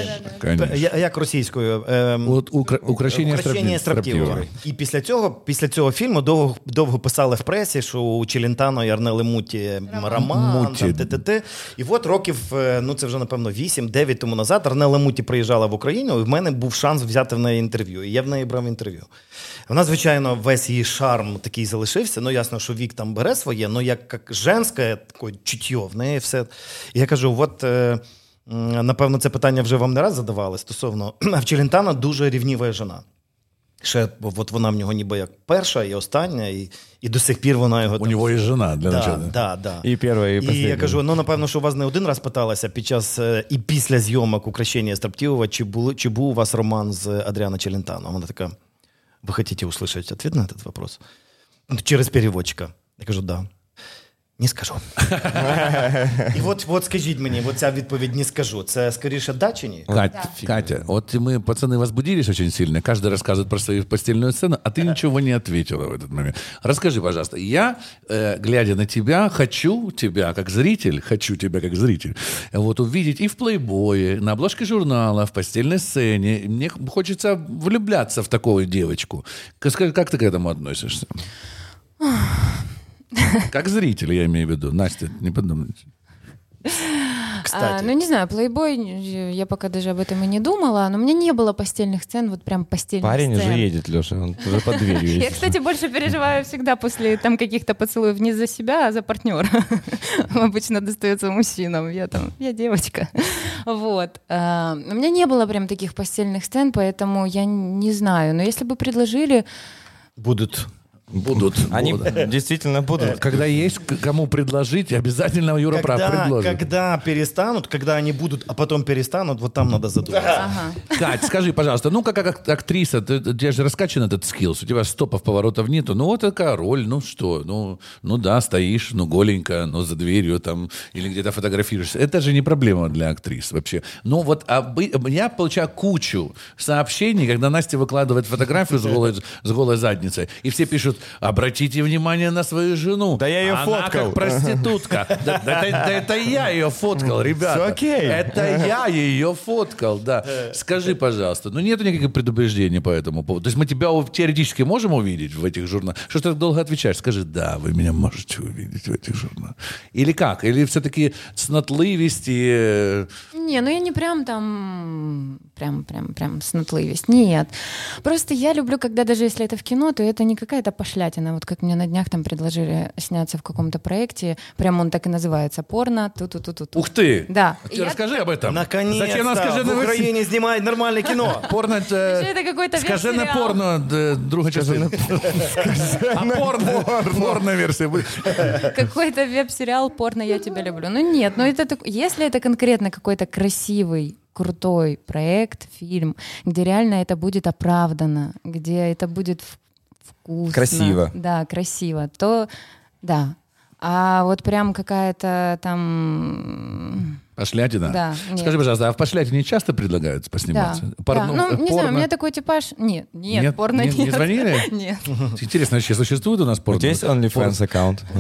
Speaker 3: Конечно.
Speaker 6: Я- Як російською? Ем,
Speaker 3: Вот укра- украшение,
Speaker 6: Украшення
Speaker 3: строптив-
Speaker 6: строптивого.
Speaker 3: строптивого.
Speaker 6: І після цього, після цього фільму довго, довго писали в пресі, що у Челентано і Арнели Муті роман,
Speaker 3: Муті.
Speaker 6: там, т-т-т. І от років, е, ну це вже напевно 8-9 тому назад, Арнела Муті приїжджала в Україну, і в мене був шанс взяти в неї інтерв'ю. І я в неї брав інтерв'ю. Вона, звичайно, весь її шарм такий залишився. Ну, ясно, що вік там бере своє, але як, як женське таке чуття, в неї все. І я кажу: от. е, Напевно, це питання вже вам не раз задавали стосовно а в Челентано дуже рівніва жена. Ще от вона в нього ніби як перша і остання, і, і до сих пір вона його
Speaker 3: У него есть жена для
Speaker 6: да,
Speaker 3: начала.
Speaker 6: да, да.
Speaker 4: І перша, і
Speaker 6: І я кажу: ну напевно, що у вас не один раз питалася під час е, і після зйомок «Укращення Строптивого, чи, були, чи був у вас роман з Адріана Челентано? Вона така: ви хотите услышать ответ на этот вопрос? Ну, Через переводчика. Я кажу, да. Не скажу. І от, от скажіть мені, от ця відповідь не скажу. Це скоріше да чи ні?
Speaker 3: Катя, Катя, вот мы, пацаны, возбудились очень сильно. Каждый рассказывает про свою постельную сцену, а ты ничего не ответила в этот момент. Расскажи, пожалуйста, я, э, глядя на тебя, хочу тебя как зритель, хочу тебя как зритель, вот увидеть и в плейбое, на обложке журнала, в постельной сцене. Мне хочется влюбляться в такую девочку. Скажи, как ты к этому относишься? Как зритель, я имею в виду. Настя, не подумайте.
Speaker 6: кстати.
Speaker 5: А, ну, не знаю, плейбой, я пока даже об этом и не думала, но у меня не было постельных сцен, вот прям постельных
Speaker 4: Парень
Speaker 5: сцен.
Speaker 4: уже едет, Леша, он уже под дверью
Speaker 5: Я, кстати, больше переживаю всегда после там каких-то поцелуев не за себя, а за партнера. Обычно достается мужчинам. Я там, я девочка. Вот. А, У меня не было прям таких постельных сцен, поэтому я не знаю. Но если бы предложили,
Speaker 6: Будут.
Speaker 3: Будут.
Speaker 4: Они
Speaker 3: будут.
Speaker 4: действительно будут.
Speaker 3: Когда есть кому предложить, обязательно Юра предложит.
Speaker 6: когда перестанут, когда они будут, а потом перестанут, вот там надо задуматься.
Speaker 5: ага.
Speaker 3: Кать, скажи, пожалуйста, ну как ак- актриса, ты, у тебя же раскачан этот скиллс, у тебя стопов, поворотов нету, ну вот такая роль, ну что, ну, ну да, стоишь, ну голенько, ну за дверью там, или где-то фотографируешься. Это же не проблема для актрис вообще. Ну вот обы- я получаю кучу сообщений, когда Настя выкладывает фотографию с голой, с голой задницей, и все пишут, обратите внимание на свою жену.
Speaker 4: Да я ее
Speaker 3: Она
Speaker 4: фоткал».
Speaker 3: как проститутка. Да, да, да, да это я ее фоткал, ребята.
Speaker 4: Всё окей.
Speaker 3: Это я ее фоткал, да. Скажи, пожалуйста, ну нету никаких предупреждений по этому поводу? То есть мы тебя теоретически можем увидеть в этих журналах? Что ж ты так долго отвечаешь? Скажи, да, вы меня можете увидеть в этих журналах. Или как? Или все-таки цнотливость и... э,
Speaker 5: Не, ну я не прям там, прям, прям, прям снотливость. Нет. Просто я люблю, когда даже если это в кино, то это не какая-то пошлятина. Вот как мне на днях там предложили сняться в каком-то проекте, прям он так и называется, порно, ту-ту-ту-ту.
Speaker 3: Ух ты!
Speaker 5: Да.
Speaker 3: Ты
Speaker 5: я-
Speaker 3: расскажи об этом.
Speaker 6: Наконец-то
Speaker 3: Зачем нам скажи
Speaker 6: в Украине снимают нормальное кино.
Speaker 3: Порно это...
Speaker 5: Какой-то
Speaker 3: Скажи на порно, друга частина. А порно, порно-версия будет.
Speaker 5: Какой-то веб-сериал порно «Я тебя люблю». Ну нет, ну это если это конкретно какой-то красивый крутой проект, фильм, где реально это будет оправдано, где это будет в- вкусно.
Speaker 4: Красиво.
Speaker 5: Да, красиво, то да. А вот прям какая-то там...
Speaker 3: Пошлятина?
Speaker 5: Да, нет.
Speaker 3: Скажи, пожалуйста, а в пошлятине часто предлагают
Speaker 5: Да,
Speaker 3: посниматься?
Speaker 5: да.
Speaker 3: Порно-
Speaker 5: Ну, не знаю, у
Speaker 3: порно?
Speaker 5: меня такой типаж... Нет, нет,
Speaker 3: Нет?
Speaker 5: порно
Speaker 3: Не-
Speaker 5: нет.
Speaker 3: не звонили?
Speaker 5: Нет.
Speaker 3: Интересно, вообще существует у нас
Speaker 4: У
Speaker 3: порно?
Speaker 4: тебя есть OnlyFans аккаунт?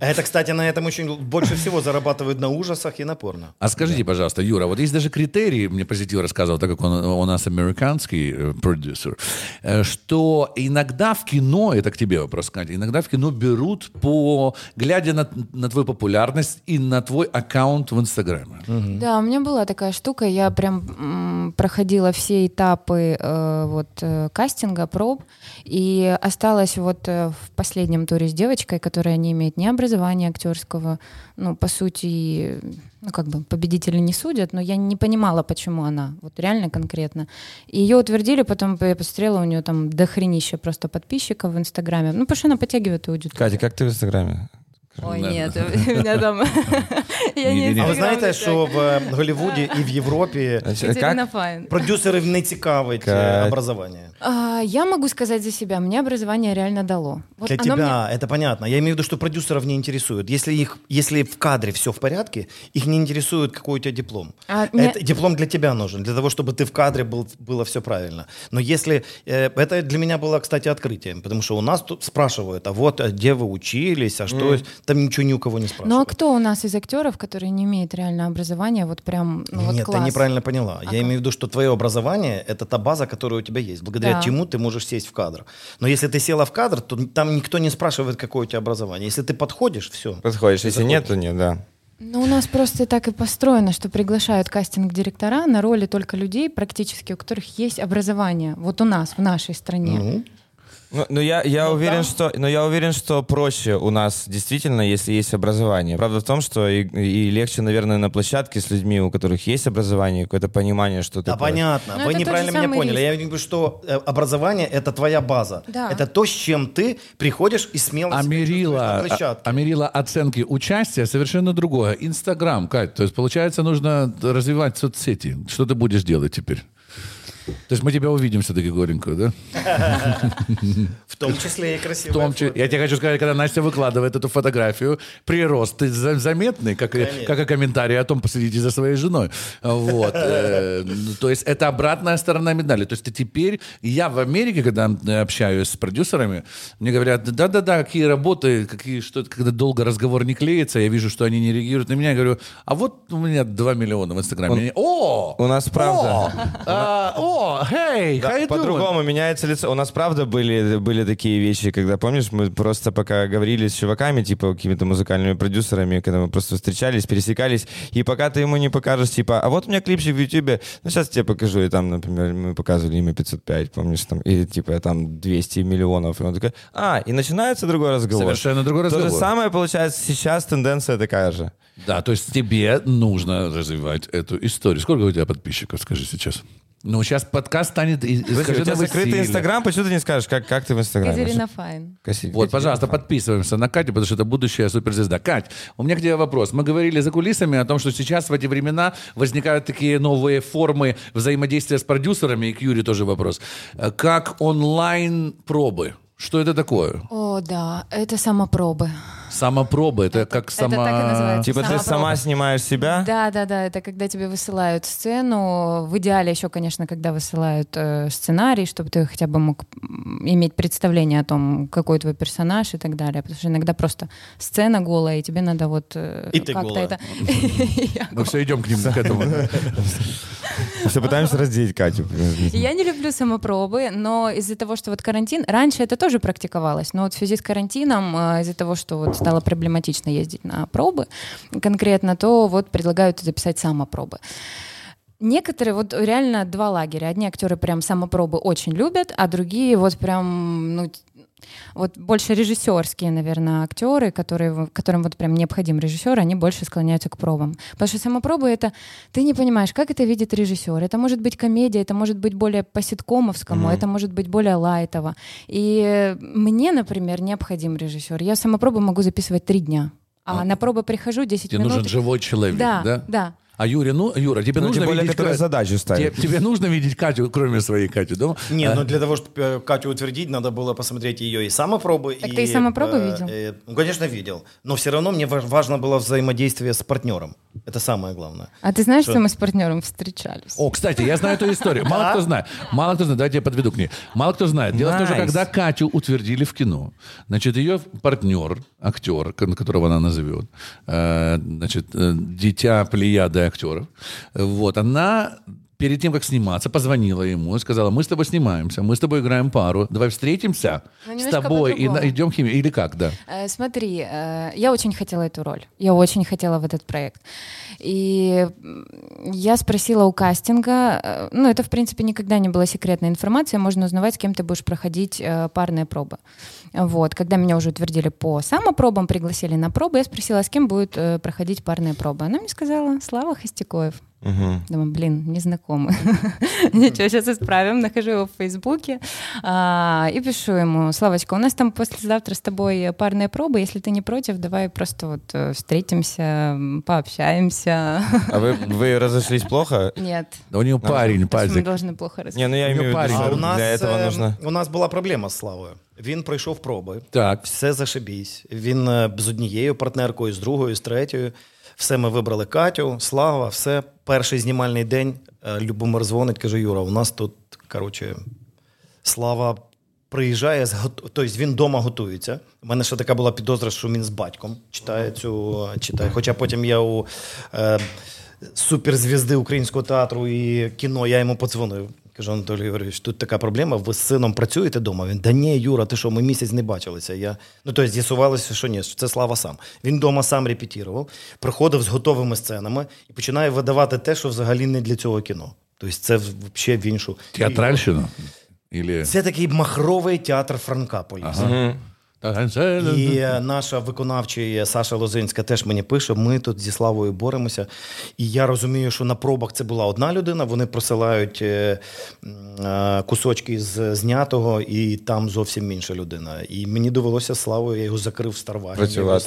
Speaker 6: А это, кстати, на этом очень больше всего зарабатывают на ужасах и на порно.
Speaker 3: А скажите, пожалуйста, Юра, вот есть даже критерии, мне позитив рассказывал, так как он у нас американский э, продюсер, э, что иногда в кино, это к тебе вопрос, Катя, иногда в кино берут по, глядя на, на твою популярность и на твой аккаунт в Инстаграме.
Speaker 5: Да, у меня была такая штука, я прям м, проходила все этапы э, вот э, кастинга, проб, и осталась вот э, в последнем туре с девочкой, которая не имеет ни образования актерского, ну, по сути, ну, как бы победители не судят, но я не понимала, почему она, вот реально конкретно. И ее утвердили, потом я посмотрела, у нее там дохренища просто подписчиков в Инстаграме, ну, потому что она подтягивает аудиторию.
Speaker 4: Катя, как ты в Инстаграме?
Speaker 5: Ой, нет, у меня там... Я
Speaker 3: Не-не-не.
Speaker 5: не
Speaker 6: А ви
Speaker 5: Інстаграм
Speaker 6: знаєте,
Speaker 5: не
Speaker 6: що в е, Голлівуді і в Європі
Speaker 4: Значит,
Speaker 5: Катерина
Speaker 4: Как?
Speaker 5: Файн.
Speaker 6: продюсерів не цікавить е,
Speaker 4: Кать.
Speaker 6: образування.
Speaker 5: А, я могу сказать за себя, мне образование реально дало. Вот
Speaker 6: Для
Speaker 5: оно
Speaker 6: тебя это понятно. Я имею в виду, что продюсеров не интересует. Если, их, если в кадре все в порядке, их не интересует, какой у тебя диплом.
Speaker 5: А мне-
Speaker 6: Это, диплом для тебя нужен, для того, чтобы ты в кадре был, было все правильно. Но если... э, это для меня было, кстати, открытием, потому что у нас тут спрашивают, а вот а где вы учились, а что... Там ничего ни у кого не спрашивают.
Speaker 5: Ну а кто у нас из актеров, которые не имеют реально образования, вот прям, ну вот
Speaker 6: Нет,
Speaker 5: класс?
Speaker 6: ты неправильно поняла. Я имею в виду, что твое образование — это та база, которая у тебя есть, благодаря
Speaker 5: Да.
Speaker 6: чему ты можешь сесть в кадр. Но если ты села в кадр, то там никто не спрашивает, какое у тебя образование. Если ты подходишь, все.
Speaker 4: Подходишь, если нет, то нет, да.
Speaker 5: Ну у нас просто так и построено, что приглашают кастинг-директора на роли только людей, практически у которых есть образование. Вот у нас, в нашей стране.
Speaker 6: Ну,
Speaker 4: Ну, но я, я уверен, что, но я уверен, что проще у нас действительно, если есть образование. Правда в том, что и, и легче, наверное, на площадке с людьми, у которых есть образование, какое-то понимание, что
Speaker 6: Да,
Speaker 4: такое.
Speaker 6: понятно.
Speaker 5: Ну,
Speaker 6: Вы неправильно меня поняли.
Speaker 5: риск.
Speaker 6: Я имею в виду, что э, образование — это твоя база.
Speaker 5: Да.
Speaker 6: Это то, с чем ты приходишь и смело
Speaker 3: А
Speaker 6: себя чувствуешь
Speaker 3: мерила,
Speaker 6: на
Speaker 3: а,
Speaker 6: площадке.
Speaker 3: а мерила оценки участия совершенно другое. Инстаграм, Кать. То есть, получается, нужно развивать соцсети. Что ты будешь делать теперь? То есть мы тебя увидим все-таки горенькую, да?
Speaker 6: В том числе и
Speaker 3: В
Speaker 6: красивая
Speaker 3: том числе, я тебе хочу сказать, когда Настя выкладывает эту фотографию, прирост ты за- заметный, как и, как и комментарий о том, последите за своей женой. Вот. Э, ну, То есть это обратная сторона медали. То есть ты теперь... Я в Америке, когда э, общаюсь с продюсерами, мне говорят, да-да-да, какие работы, какие, что когда долго разговор не клеится, я вижу, что они не реагируют на меня, я говорю, а вот у меня 2 миллиона в Инстаграме.
Speaker 4: У нас правда.
Speaker 3: О! О, hey,
Speaker 4: Да, по-другому меняется лицо. У нас правда были, были такие вещи, когда, помнишь, мы просто пока говорили с чуваками, типа какими-то музыкальными продюсерами, когда мы просто встречались, пересекались, и пока ты ему не покажешь, типа, а вот у меня клипчик в Ютубе, ну сейчас тебе покажу, и там, например, мы показывали имя 505, помнишь, там, или типа там 200 миллионов, и он такой, а, и начинается другой разговор.
Speaker 3: Совершенно другой
Speaker 4: То
Speaker 3: разговор.
Speaker 4: же самое получается сейчас, тенденция такая же.
Speaker 3: Да, то есть тебе нужно развивать эту историю. Сколько у тебя подписчиков, скажи сейчас? Ну, сейчас подкаст станет... и- скажи
Speaker 4: у тебя закрытый. Инстаграм, почему ты не скажешь, как, как ты в Инстаграме?
Speaker 5: Катерина Файн.
Speaker 4: Каси-
Speaker 3: Вот,
Speaker 4: Катерина
Speaker 3: пожалуйста,
Speaker 4: Файн.
Speaker 3: подписываемся на Катю, потому что это будущая суперзвезда. Кать, у меня к тебе вопрос. Мы говорили за кулисами о том, что сейчас в эти времена возникают такие новые формы взаимодействия с продюсерами, и к Юре тоже вопрос. Э, Как онлайн-пробы. Что это такое?
Speaker 5: О, да, это самопробы.
Speaker 3: Самопробы, это, как
Speaker 5: это
Speaker 3: сама...
Speaker 5: так и называется.
Speaker 4: Типа ты
Speaker 5: Самопроба.
Speaker 4: сама снимаешь себя?
Speaker 5: Да, да, да, это когда тебе высылают сцену. В идеале еще, конечно, когда высылают э, сценарий, чтобы ты хотя бы мог иметь представление о том, какой твой персонаж и так далее. Потому что иногда просто сцена голая, и тебе надо вот э,
Speaker 6: И ты
Speaker 5: как-то
Speaker 6: голая.
Speaker 5: это... Я
Speaker 3: Мы все идем к ним, к этому.
Speaker 4: Все пытаемся разделить Катю.
Speaker 5: Я не люблю самопробы, но из-за того, что вот карантин, раньше это тоже практиковалось, но вот в связи с карантином, э, из-за того, что вот стало проблематично ездить на пробы конкретно, то вот предлагают записать самопробы. Некоторые, вот реально два лагеря. Одни актеры прям самопробы очень любят, а другие вот прям, ну, вот больше режиссерские, наверное, актеры, которые, которым вот прям необходим режиссер, они больше склоняются к пробам. Потому что самопробы это ты не понимаешь, как это видит режиссер. Это может быть комедия, это может быть более по-ситкомовскому, это может быть более лайтово. И мне, например, необходим режиссер. Я самопробы могу записывать три дня. А на пробы прихожу 10
Speaker 3: Тебе
Speaker 5: минут.
Speaker 3: нужен живой человек,
Speaker 5: Да,
Speaker 3: да?
Speaker 5: да.
Speaker 3: А Юре, ну, Юра, тебе
Speaker 4: Ну,
Speaker 3: нужно
Speaker 4: тем более,
Speaker 3: видеть...
Speaker 4: которая
Speaker 3: Ка-
Speaker 4: задачу
Speaker 3: Тебе,
Speaker 4: ставит.
Speaker 3: тебе нужно видеть Катю, кроме своей Кати, да?
Speaker 6: Не, ну для того, чтобы Катю утвердить, надо было посмотреть ее и самопробы.
Speaker 5: Так
Speaker 6: и,
Speaker 5: ты и самопробы
Speaker 6: э,
Speaker 5: видел?
Speaker 6: э, ну, конечно, видел. Но все равно мне ва- важно было взаимодействие с партнером. Это самое главное.
Speaker 5: А ты знаешь,
Speaker 6: Что?
Speaker 5: что мы с партнером встречались?
Speaker 3: О, кстати, я знаю эту историю. Мало кто знает. Мало кто знает. Давайте я подведу к ней. Мало кто знает. Дело в том, что когда Катю утвердили в кино, значит, ее партнер, актер, которого она назовет, э, значит, э, дитя плеяды актеров, вот, она перед тем, как сниматься, позвонила ему и сказала, мы с тобой снимаемся, мы с тобой играем пару, давай встретимся
Speaker 5: Ну,
Speaker 3: с тобой и на- идем химию. Или как, да?
Speaker 5: Э, Смотри, э, я очень хотела эту роль. Я очень хотела в этот проект. И я спросила у кастинга, э, ну, это, в принципе, никогда не была секретная информация, можно узнавать, с кем ты будешь проходить э, парные пробы. Вот, когда меня уже утвердили по самопробам, пригласили на пробы, я спросила, с кем будет э, проходить парные пробы. Она мне сказала, Слава Хостякоев. Думаю, блин, незнакомый. Ничего, сейчас исправим. Нахожу его в Фейсбуке а, и пишу ему, Славочка, у нас там послезавтра с тобой парные пробы. Если ты не против, давай просто вот э, встретимся, м, пообщаемся.
Speaker 4: А вы, вы разошлись плохо?
Speaker 5: Нет.
Speaker 3: Да у нее парень,
Speaker 5: Потому что мы
Speaker 3: пазик.
Speaker 5: должны плохо
Speaker 4: Не, ну я
Speaker 3: У
Speaker 4: имею в
Speaker 3: нее
Speaker 4: виду,
Speaker 3: парень.
Speaker 4: что
Speaker 6: А у нас,
Speaker 4: для этого
Speaker 6: е,
Speaker 4: нужно...
Speaker 6: у нас була проблема з Славою. Він пройшов проби.
Speaker 3: Так.
Speaker 6: Все зашибісь. Він е, з однією партнеркою, з другою, з третьою. Все ми вибрали Катю, Слава, все. Перший знімальний день е, Любомир дзвонить, каже: Юра, у нас тут, коротше, Слава приїжджає, тобто він вдома готується. У мене ще така була підозра, що він з батьком читає цю читає. Хоча потім я у е, суперзвізди українського театру і кіно, я йому подзвонив. Кажу, Анатолій Юрійович, тут така проблема. Ви з сином працюєте вдома? Він да ні, Юра, ти що, ми місяць не бачилися. Я... Ну, тобто з'ясувалося, що ні, що це слава сам. Він вдома сам репетірував, приходив з готовими сценами і починає видавати те, що взагалі не для цього кіно. Тобто це взагалі в іншу.
Speaker 3: Театральщина? Или...
Speaker 6: Це такий махровий театр Франка Поліс. І е, наша виконавча Саша Лозинська теж мені пише: ми тут зі Славою боремося. І я розумію, що на пробах це була одна людина. Вони присилають е, е, кусочки з знятого, і там зовсім інша людина. І мені довелося Славою, я його закрив в Старвагі.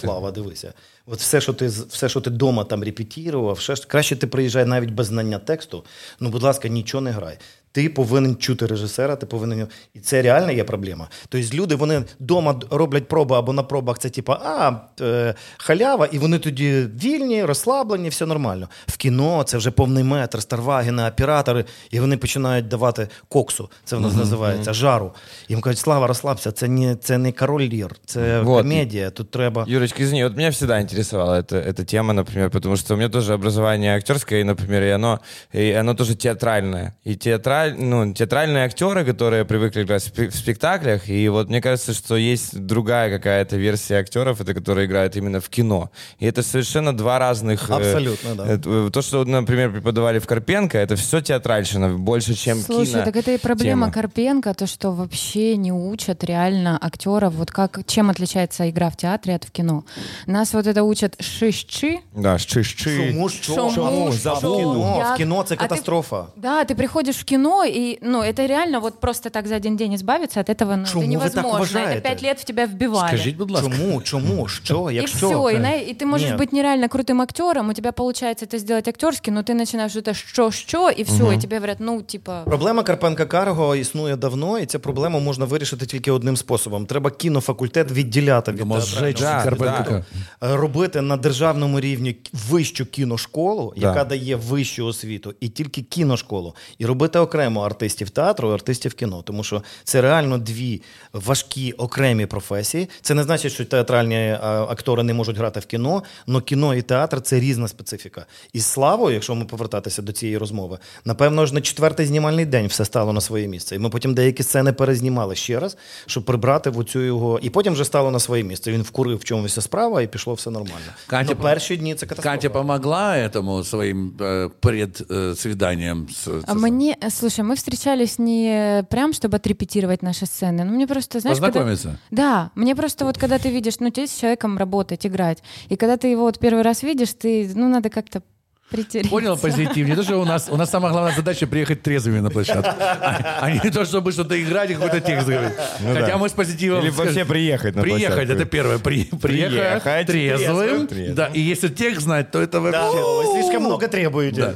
Speaker 6: Слава, дивися. От все, що ти з- все, що ти вдома там репетірував, все краще ти приїжджай навіть без знання тексту. Ну, будь ласка, нічого не грай. Ти повинен чути режисера, ти повинен. І це реально є проблема. Тобто люди вони вдома роблять проби або на пробах це типа а, е, халява, і вони тоді вільні, розслаблені, все нормально. В кіно це вже повний метр, старвагіни, оператори, і вони починають давати коксу. Це в нас називається жару. Їм кажуть, слава, розслабся, це не, це не король лір, це
Speaker 4: Вот.
Speaker 6: комедія. Тут треба.
Speaker 4: Юрочка, извини, вот меня всегда интересовала эта, эта тема, например, потому что у меня тоже образование актерское, и, например, и оно, и оно тоже театральное. И театральное театраль, ну, театральные актеры, которые привыкли играть в спе- в спектаклях, и вот мне кажется, что есть другая какая-то версия актеров, это которые играют именно в кино. И это совершенно два разных... э,
Speaker 6: Абсолютно, да.
Speaker 4: э, То, что, например, преподавали в Карпенко, это все театральщина, больше, чем
Speaker 5: Слушай,
Speaker 4: кино.
Speaker 5: так это и проблема
Speaker 4: тема.
Speaker 5: Карпенко, то, что вообще не учат реально актеров, вот как, чем отличается игра в театре от в кино. Нас вот это учат шишчи,
Speaker 4: Да, шиш-чи.
Speaker 6: Чому що?
Speaker 5: Чому?
Speaker 6: Чому?
Speaker 5: Забув.
Speaker 6: В кіно,
Speaker 5: Я-
Speaker 6: в кіно це
Speaker 5: А ти-
Speaker 6: катастрофа.
Speaker 5: Да, ты приходишь в кино, и ну, это реально вот просто так за один день избавиться от этого ну, это
Speaker 6: Чому ви так
Speaker 5: невозможно. Это
Speaker 6: вважаєте?
Speaker 5: пять лет в тебя вбивали.
Speaker 3: Скажіть, будь ласка.
Speaker 6: Чому? Чому? Що?
Speaker 5: И
Speaker 6: Якщо?
Speaker 5: все, и, на- и ты можешь
Speaker 6: Нет.
Speaker 5: быть нереально крутым актером, у тебя получается это сделать актерски, но ты начинаешь это что-что, и все, и тебе говорят, ну, типа...
Speaker 6: Проблема Карпенка Карго існує давно, і цю проблему можна вирішити тільки одним способом: треба кінофакультет відділяти від
Speaker 3: Думав,
Speaker 6: театрального.
Speaker 3: зжечь
Speaker 4: Да,
Speaker 3: Карпенка.
Speaker 6: Е, робити на державному рівні к- вищу кіношколу,
Speaker 4: Да.
Speaker 6: яка дає вищу освіту, і тільки кіношколу, і робити окремо артистів театру і артистів кіно. Тому що це реально дві важкі окремі професії. Це не значить, що театральні е, актори не можуть грати в кіно, але кіно і театр це різна специфіка. І славою, якщо ми повертатися до цієї розмови, напевно ж на четвертий знімальний день все стало на своє місце. І ми потім деякі сцени перезнімали ще раз, щоб прибрати в оцю його. І потім вже стало на своє місце. Він вкурив в чомусь справа і пішло все нормально.
Speaker 3: Катя,
Speaker 6: Но перші дні це катастрофа.
Speaker 3: Катя помогла этому своим э, предсвиданием с,
Speaker 5: А
Speaker 3: с-
Speaker 5: мне, слушай, мы встречались не прям, чтобы отрепетировать наши сцены. Ну, мне просто, знаешь, когда-
Speaker 3: Познакомиться?
Speaker 5: Да, мне просто вот когда ты видишь, ну, тебе с человеком работать, играть, и когда ты его вот первый раз видишь, ты, ну, надо как-то притереться.
Speaker 3: Понял позитив. Не то, что у нас, у нас самая главная задача приехать трезвыми на площадку. А, а не то, чтобы что-то играть и какой-то текст говорить. Хотя
Speaker 4: да.
Speaker 3: мы с позитивом...
Speaker 4: Или
Speaker 3: скажем,
Speaker 4: вообще приехать на
Speaker 3: Приехать,
Speaker 4: площадку.
Speaker 3: это первое. При, приехать,
Speaker 4: Приехать
Speaker 3: трезвым.
Speaker 4: трезвым.
Speaker 3: Да, и если текст знать, то это
Speaker 6: Да,
Speaker 3: вообще...
Speaker 6: вы слишком много требуете.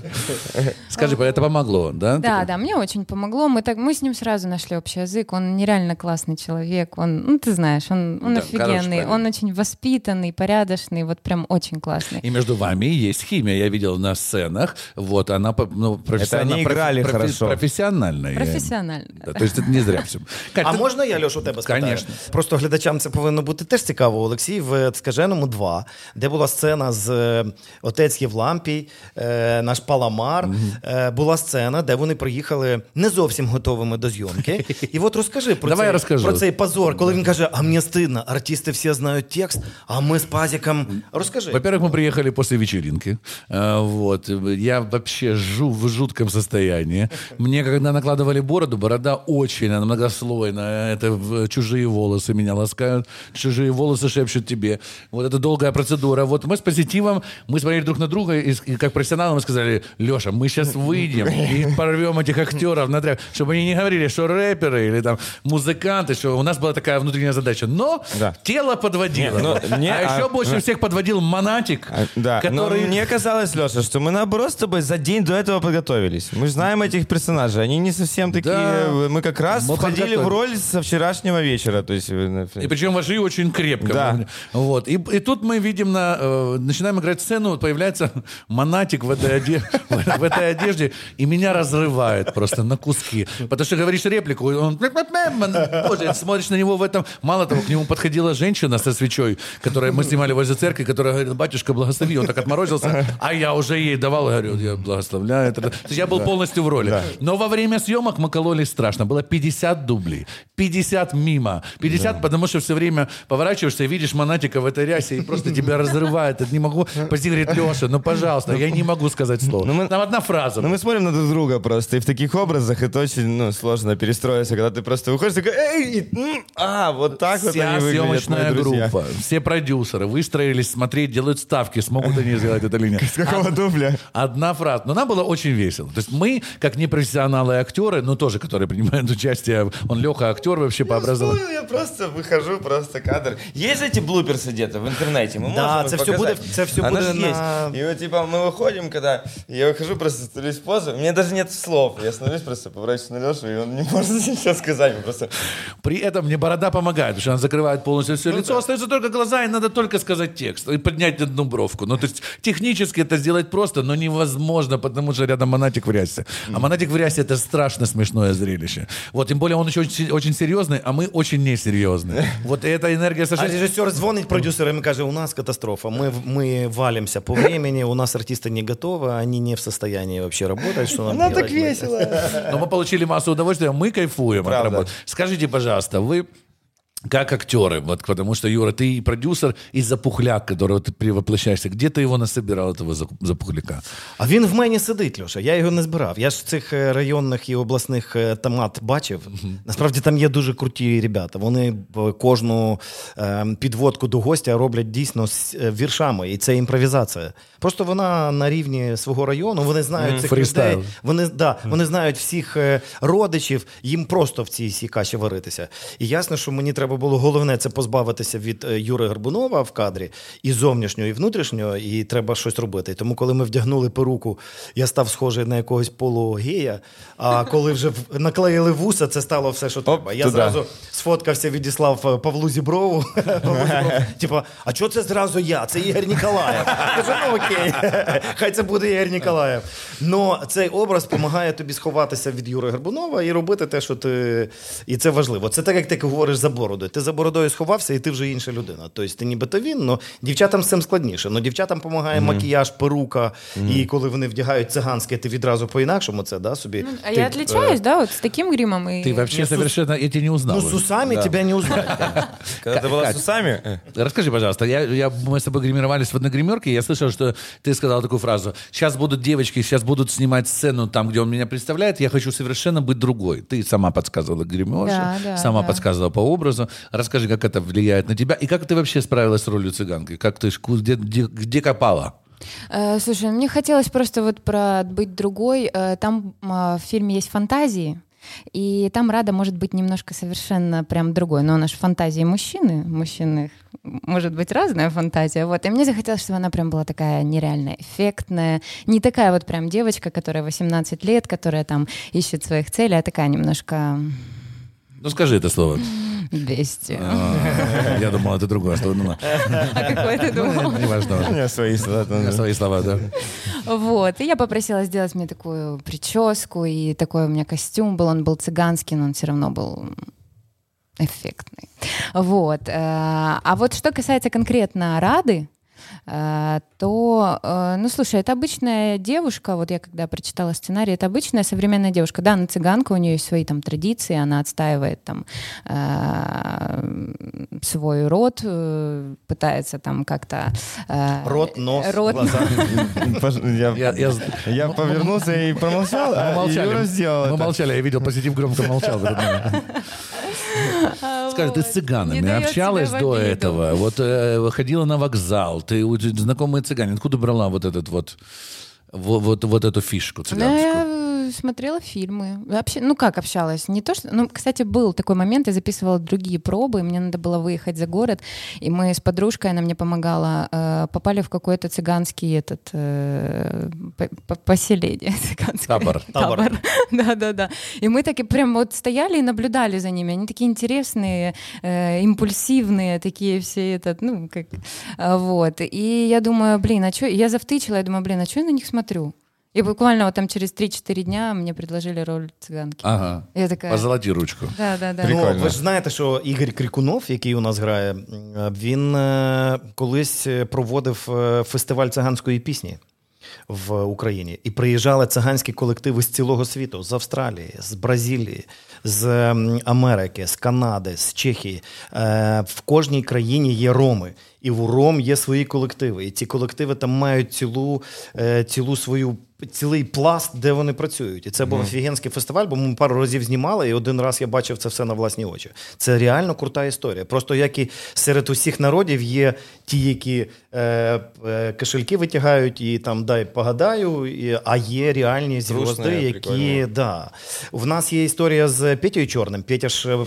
Speaker 3: Скажи, это помогло, да?
Speaker 5: Да, да, мне очень помогло. Мы так, мы с ним сразу нашли общий язык. Он нереально классный человек. Он, ну ты знаешь, он, он
Speaker 3: Да, хороший
Speaker 5: офигенный,
Speaker 3: парень.
Speaker 5: он очень воспитанный, порядочный, вот прям очень классный.
Speaker 3: И между вами есть химия. Я видел на сценах. Вот, она по- ну, профессионально,
Speaker 4: они играли хорошо.
Speaker 3: профессионально. я-
Speaker 5: Профессионально.
Speaker 3: Да, то есть это не зря все.
Speaker 6: А можна я, Льош, у тебе спитаю?
Speaker 3: Конечно.
Speaker 6: Просто глядачам це повинно бути теж цікаво. Олексій в Скаженому 2, де була сцена з е, Отець Євлампій, е, наш Паламар. Е, була сцена, де вони приїхали не зовсім готовими до зйомки. І от розкажи про,
Speaker 3: Давай
Speaker 6: цей,
Speaker 3: я розкажу.
Speaker 6: про цей позор, коли він каже: А мені стидно, артисти всі знають текст, а ми з пазіком. Розкажи.
Speaker 3: Во-первых, мы приехали после вечеринки. А, Вот. Я вообще жу в жутком состоянии. Мне, когда накладывали бороду, борода очень, она многослойная. Это чужие волосы меня ласкают. Чужие волосы шепчут тебе. Вот это долгая процедура. Вот мы с позитивом, мы смотрели друг на друга, и, и как профессионалы мы сказали, Леша, мы сейчас выйдем и порвем этих актеров на тряп, чтобы они не говорили, что рэперы или там музыканты, что у нас была такая внутренняя задача. Но
Speaker 4: Да.
Speaker 3: тело подводило.
Speaker 4: Не, ну, не,
Speaker 3: а еще
Speaker 4: а-
Speaker 3: больше всех подводил Монатик,
Speaker 4: А, Да,
Speaker 3: который...
Speaker 4: но мне казалось, Леша, что мы наоборот с тобой за день до этого подготовились. Мы знаем этих персонажей, они не совсем такие...
Speaker 3: Да.
Speaker 4: Мы как раз
Speaker 3: Мы
Speaker 4: входили в роль со вчерашнего вечера. То есть, э,
Speaker 3: И причем вошли очень крепко.
Speaker 4: Да.
Speaker 3: Вот. И, и тут мы видим, на, э, начинаем играть сцену, вот появляется монатик в этой, оде- в этой одежде, и меня разрывает просто на куски. Потому что говоришь реплику, он... Боже, смотришь на него в этом... Мало того, к нему подходила женщина со свечой, которую мы снимали возле церкви, которая говорила, батюшка, благослови. Он так отморозился, а я уже ей давал, говорю, я благословляю. То есть я был полностью в роли. Но во время съемок мы кололись страшно. Было 50 дублей, 50 мимо, 50, потому что все время поворачиваешься и видишь монатика в этой рясе, и просто тебя разрывает. Не могу. Почти говорит, Леша, ну пожалуйста, я не могу сказать слово.
Speaker 4: Ну, мы-
Speaker 3: Там одна фраза.
Speaker 4: Ну, мы смотрим на друг друга просто, и в таких образах это очень ну, сложно перестроиться, когда ты просто выходишь такой, эй, и, а, вот так вот
Speaker 3: Вся
Speaker 4: они выглядят,
Speaker 3: съемочная группа, все продюсеры выстроились смотреть, делают ставки, смогут они сделать это или нет.
Speaker 4: С какого дубля?
Speaker 3: Одна фраза. Но нам было очень весело. То есть мы, как непрофессионалы и актеры, ну тоже, которые принимают участие, он Леха актер вообще по образованию.
Speaker 4: Ну, я просто выхожу, просто кадр. Есть эти блуперсы где-то в интернете? Мы
Speaker 6: Да,
Speaker 4: можем их
Speaker 6: все
Speaker 4: показать?
Speaker 6: буде- це все
Speaker 4: Оно
Speaker 6: буде
Speaker 4: ж
Speaker 6: на-
Speaker 4: есть. И вот, типа, мы выходим, когда я выхожу, просто становлюсь в позу, у меня даже нет слов. Я становлюсь просто, поворачиваюсь на Лешу, и он не может ничего сказать. Просто...
Speaker 3: При этом мне борода помогает, потому что она закрывает полностью все лицо. Остаются только глаза, и надо только сказать текст и поднять одну бровку. Ну, то есть технически это сделать сделать просто, но невозможно, потому что рядом Монатик в рясе. А Монатик в рясе это страшно смешное зрелище. Вот, тем более он еще очень, очень серьезный, а мы очень несерьезные. Вот эта энергия
Speaker 6: А
Speaker 3: совершенно...
Speaker 6: режисер дзвонить продюсерам и каже, у нас катастрофа, мы, мы валимся по времени, у нас артисты не готовы, они не в состоянии вообще работать, что нам
Speaker 4: Нам
Speaker 6: делать?
Speaker 4: так весело.
Speaker 3: Но мы получили массу удовольствия, мы кайфуем от
Speaker 4: Правда.
Speaker 3: работы. Скажите, пожалуйста, вы как актеры, вот потому что, Юра, ты и продюсер, и запухляк, которого ты перевоплощаешься. Где ты его насобирал, этого за- запухляка?
Speaker 6: А він в мене сидить, Льоша. Я його не збирав. Я ж цих е, районних і обласних е, томат бачив. Насправді там є дуже круті ребята. Вони б кожну е, підводку до гостя роблять дійсно з е, віршами, і це імпровізація. Просто вона на рівні свого району. Вони знають цих
Speaker 3: фрістайл.
Speaker 6: людей. Вони, да, вони знають всіх е, родичів, їм просто в цій цій каші варитися. І ясно, що мені треба було головне це позбавитися від е, Юри Горбунова в кадрі і зовнішнього, і внутрішнього, і треба щось робити. Тому, коли ми вдягнули перуку, я став схожий на якогось полугея. А коли вже наклеїли вуса, це стало все, що треба. Я
Speaker 4: туди.
Speaker 6: зразу сфоткався, відіслав е, Павлу Зіброву. Типа, а чого це зразу я? Це Ігор Ніколаєв. Кажу, ну окей, хай це буде Ігор Ніколаєв. Но цей образ допомагає тобі сховатися від Юри Горбунова і робити те, що ти. І це важливо. Це так, як ти говориш за бородою. Ти за бородою сховався, і ти вже інша людина. Тобто ти нібито він, але дівчатам з цим складніше. Ну, дівчатам допомагає макіяж, перука. І коли вони вдягають циганське, ти відразу по-інакшому це да, собі.
Speaker 5: А
Speaker 6: ти,
Speaker 5: я
Speaker 6: е,
Speaker 5: отличаюсь, да, вот с таким гримом и...
Speaker 3: Ты вообще совершенно... Я тебя не узнал.
Speaker 6: Ну, с усами тебя не узнать.
Speaker 4: Когда ты была с усами, э,
Speaker 3: Расскажи, пожалуйста, я, я, мы с тобой гримировались в одной гримерке, и я слышал, что ты сказал такую фразу. Сейчас будут девочки, сейчас будут снимать сцену там, где он меня представляет, я хочу совершенно быть другой. Ты сама подсказывала гримерше,
Speaker 5: Да, да,
Speaker 3: сама
Speaker 5: да.
Speaker 3: подсказывала по образу. Расскажи, как это влияет на тебя, и как ты вообще справилась с ролью цыганки? Как ты, где, где, где копала?
Speaker 5: Э, слушай, мне хотелось просто вот про быть другой. Э, там а, в фильме есть фантазии, и там Рада может быть немножко совершенно прям другой. Но она же фантазии мужчины. Мужчины может быть разная фантазия. Вот. И мне захотелось, чтобы она прям была такая нереально эффектная. Не такая вот прям девочка, которая 18 лет, которая там ищет своих целей, а такая немножко
Speaker 3: Ну, скажи это слово.
Speaker 5: Бестия.
Speaker 3: А, Я думал, это другое. Ну, ладно.
Speaker 5: А какой ты думал?
Speaker 4: у
Speaker 3: Неважно.
Speaker 4: меня свои слова.
Speaker 3: У меня Свои слова, да.
Speaker 5: Вот, и я попросила сделать мне такую прическу, и такой у меня костюм был, он был цыганский, но он все равно был эффектный. Вот. э, А вот что касается конкретно Рады, то, э, ну, слушай, это обычная девушка, вот я когда прочитала сценарий, это обычная современная девушка. Да, она цыганка, у нее есть свои там традиции, она отстаивает там э, свой род, э, пытается там как-то... э,
Speaker 6: Рот, нос,
Speaker 5: рот,
Speaker 6: глаза.
Speaker 4: Я, повернулся и промолчал,
Speaker 3: мы
Speaker 4: а
Speaker 3: молчали.
Speaker 4: Юра сделал
Speaker 3: Мы молчали, я видел, позитив громко молчал Скажи, ты с цыганами
Speaker 5: Не
Speaker 3: общалась до
Speaker 5: обиду.
Speaker 3: этого? Вот э, ходила на вокзал, ты знакомые цыгане, откуда брала вот этот вот вот, вот, вот эту фишку
Speaker 5: Ну,
Speaker 3: цыганскую?
Speaker 5: Смотрела фильмы. Вообще, ну как общалась? Не то, что... Ну, кстати, был такой момент, я записывала другие пробы, и мне надо было выехать за город, и мы с подружкой, она мне помогала, э, попали в какой-то цыганский этот э, поселение цыганское.
Speaker 3: Табор.
Speaker 6: Табор.
Speaker 5: Да-да-да. И мы таки прям вот стояли и наблюдали за ними. Они такие интересные, э, импульсивные, такие все этот, ну, как... а, Вот. И я думаю, блин, а что... Я завтычила, я думаю, блин, а что я на них смотрю? И буквально вот там через 3-4 дня мне предложили роль цыганки.
Speaker 3: Ага.
Speaker 5: Я такая...
Speaker 3: Позолоти ручку.
Speaker 5: Да, да, да.
Speaker 6: Ну,
Speaker 4: Прикольно.
Speaker 6: ви ж знаєте, що Ігор Крикунов, який у нас грає, він е, колись е, проводив е, фестиваль циганської пісні в Україні. І приїжджали циганські колективи з цілого світу: з Австралії, з Бразилії, з Америки, з Канади, з Чехії. Е, В кожній країні є роми. І в Ром є свої колективи. І ці колективи там мають цілу, е, цілу свою цілий пласт, де вони працюють. І це був офігенський фестиваль, бо ми пару разів знімали, і один раз я бачив це все на власні очі. Це реально крута історія. Просто як і серед усіх народів є ті, які е, е, кошельки витягають і там дай погадаю, і, а є реальні зв'язки, які. Да. В нас є історія з Петєю Чорним. Петя ж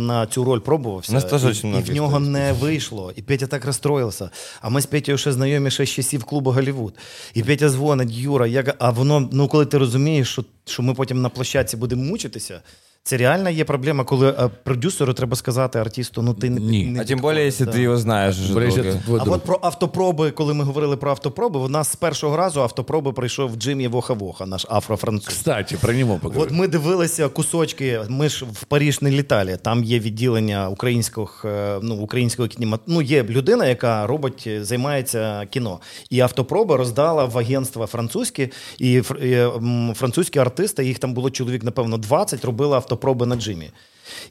Speaker 6: на цю роль пробувався.
Speaker 4: У нас теж
Speaker 6: і, і в нього не вийшло. І Петя так розстроївся. А ми з Петєю ще знайомі ще з часів клубу Голлівуд. І Петя дзвонить, Юра, як... а воно, ну коли ти розумієш, що, що ми потім на площадці будемо мучитися. Це реально є проблема, коли е, продюсеру треба сказати артисту, ну ти не,
Speaker 3: Ні.
Speaker 6: не
Speaker 4: А тем более, если
Speaker 6: да.
Speaker 4: ты его знаешь уже
Speaker 3: Борис,
Speaker 4: долго.
Speaker 3: это твой
Speaker 6: А
Speaker 3: друг.
Speaker 6: от про автопроби, коли ми говорили про автопроби, у нас з першого разу автопроби прийшов Джиммі Воха-Воха, наш афрофранцуз.
Speaker 3: Кстати, про него
Speaker 6: От ми дивилися кусочки. Ми ж в Паріж не літали. Там є відділення українських, е, ну, українського кінемат... Ну, є людина, яка робить, е, займається кіно. І автопроби роздала в агентства французькі, і фр- французькі артисти, їх там було чоловік, напевно, 20, робили автопроби на Джимі.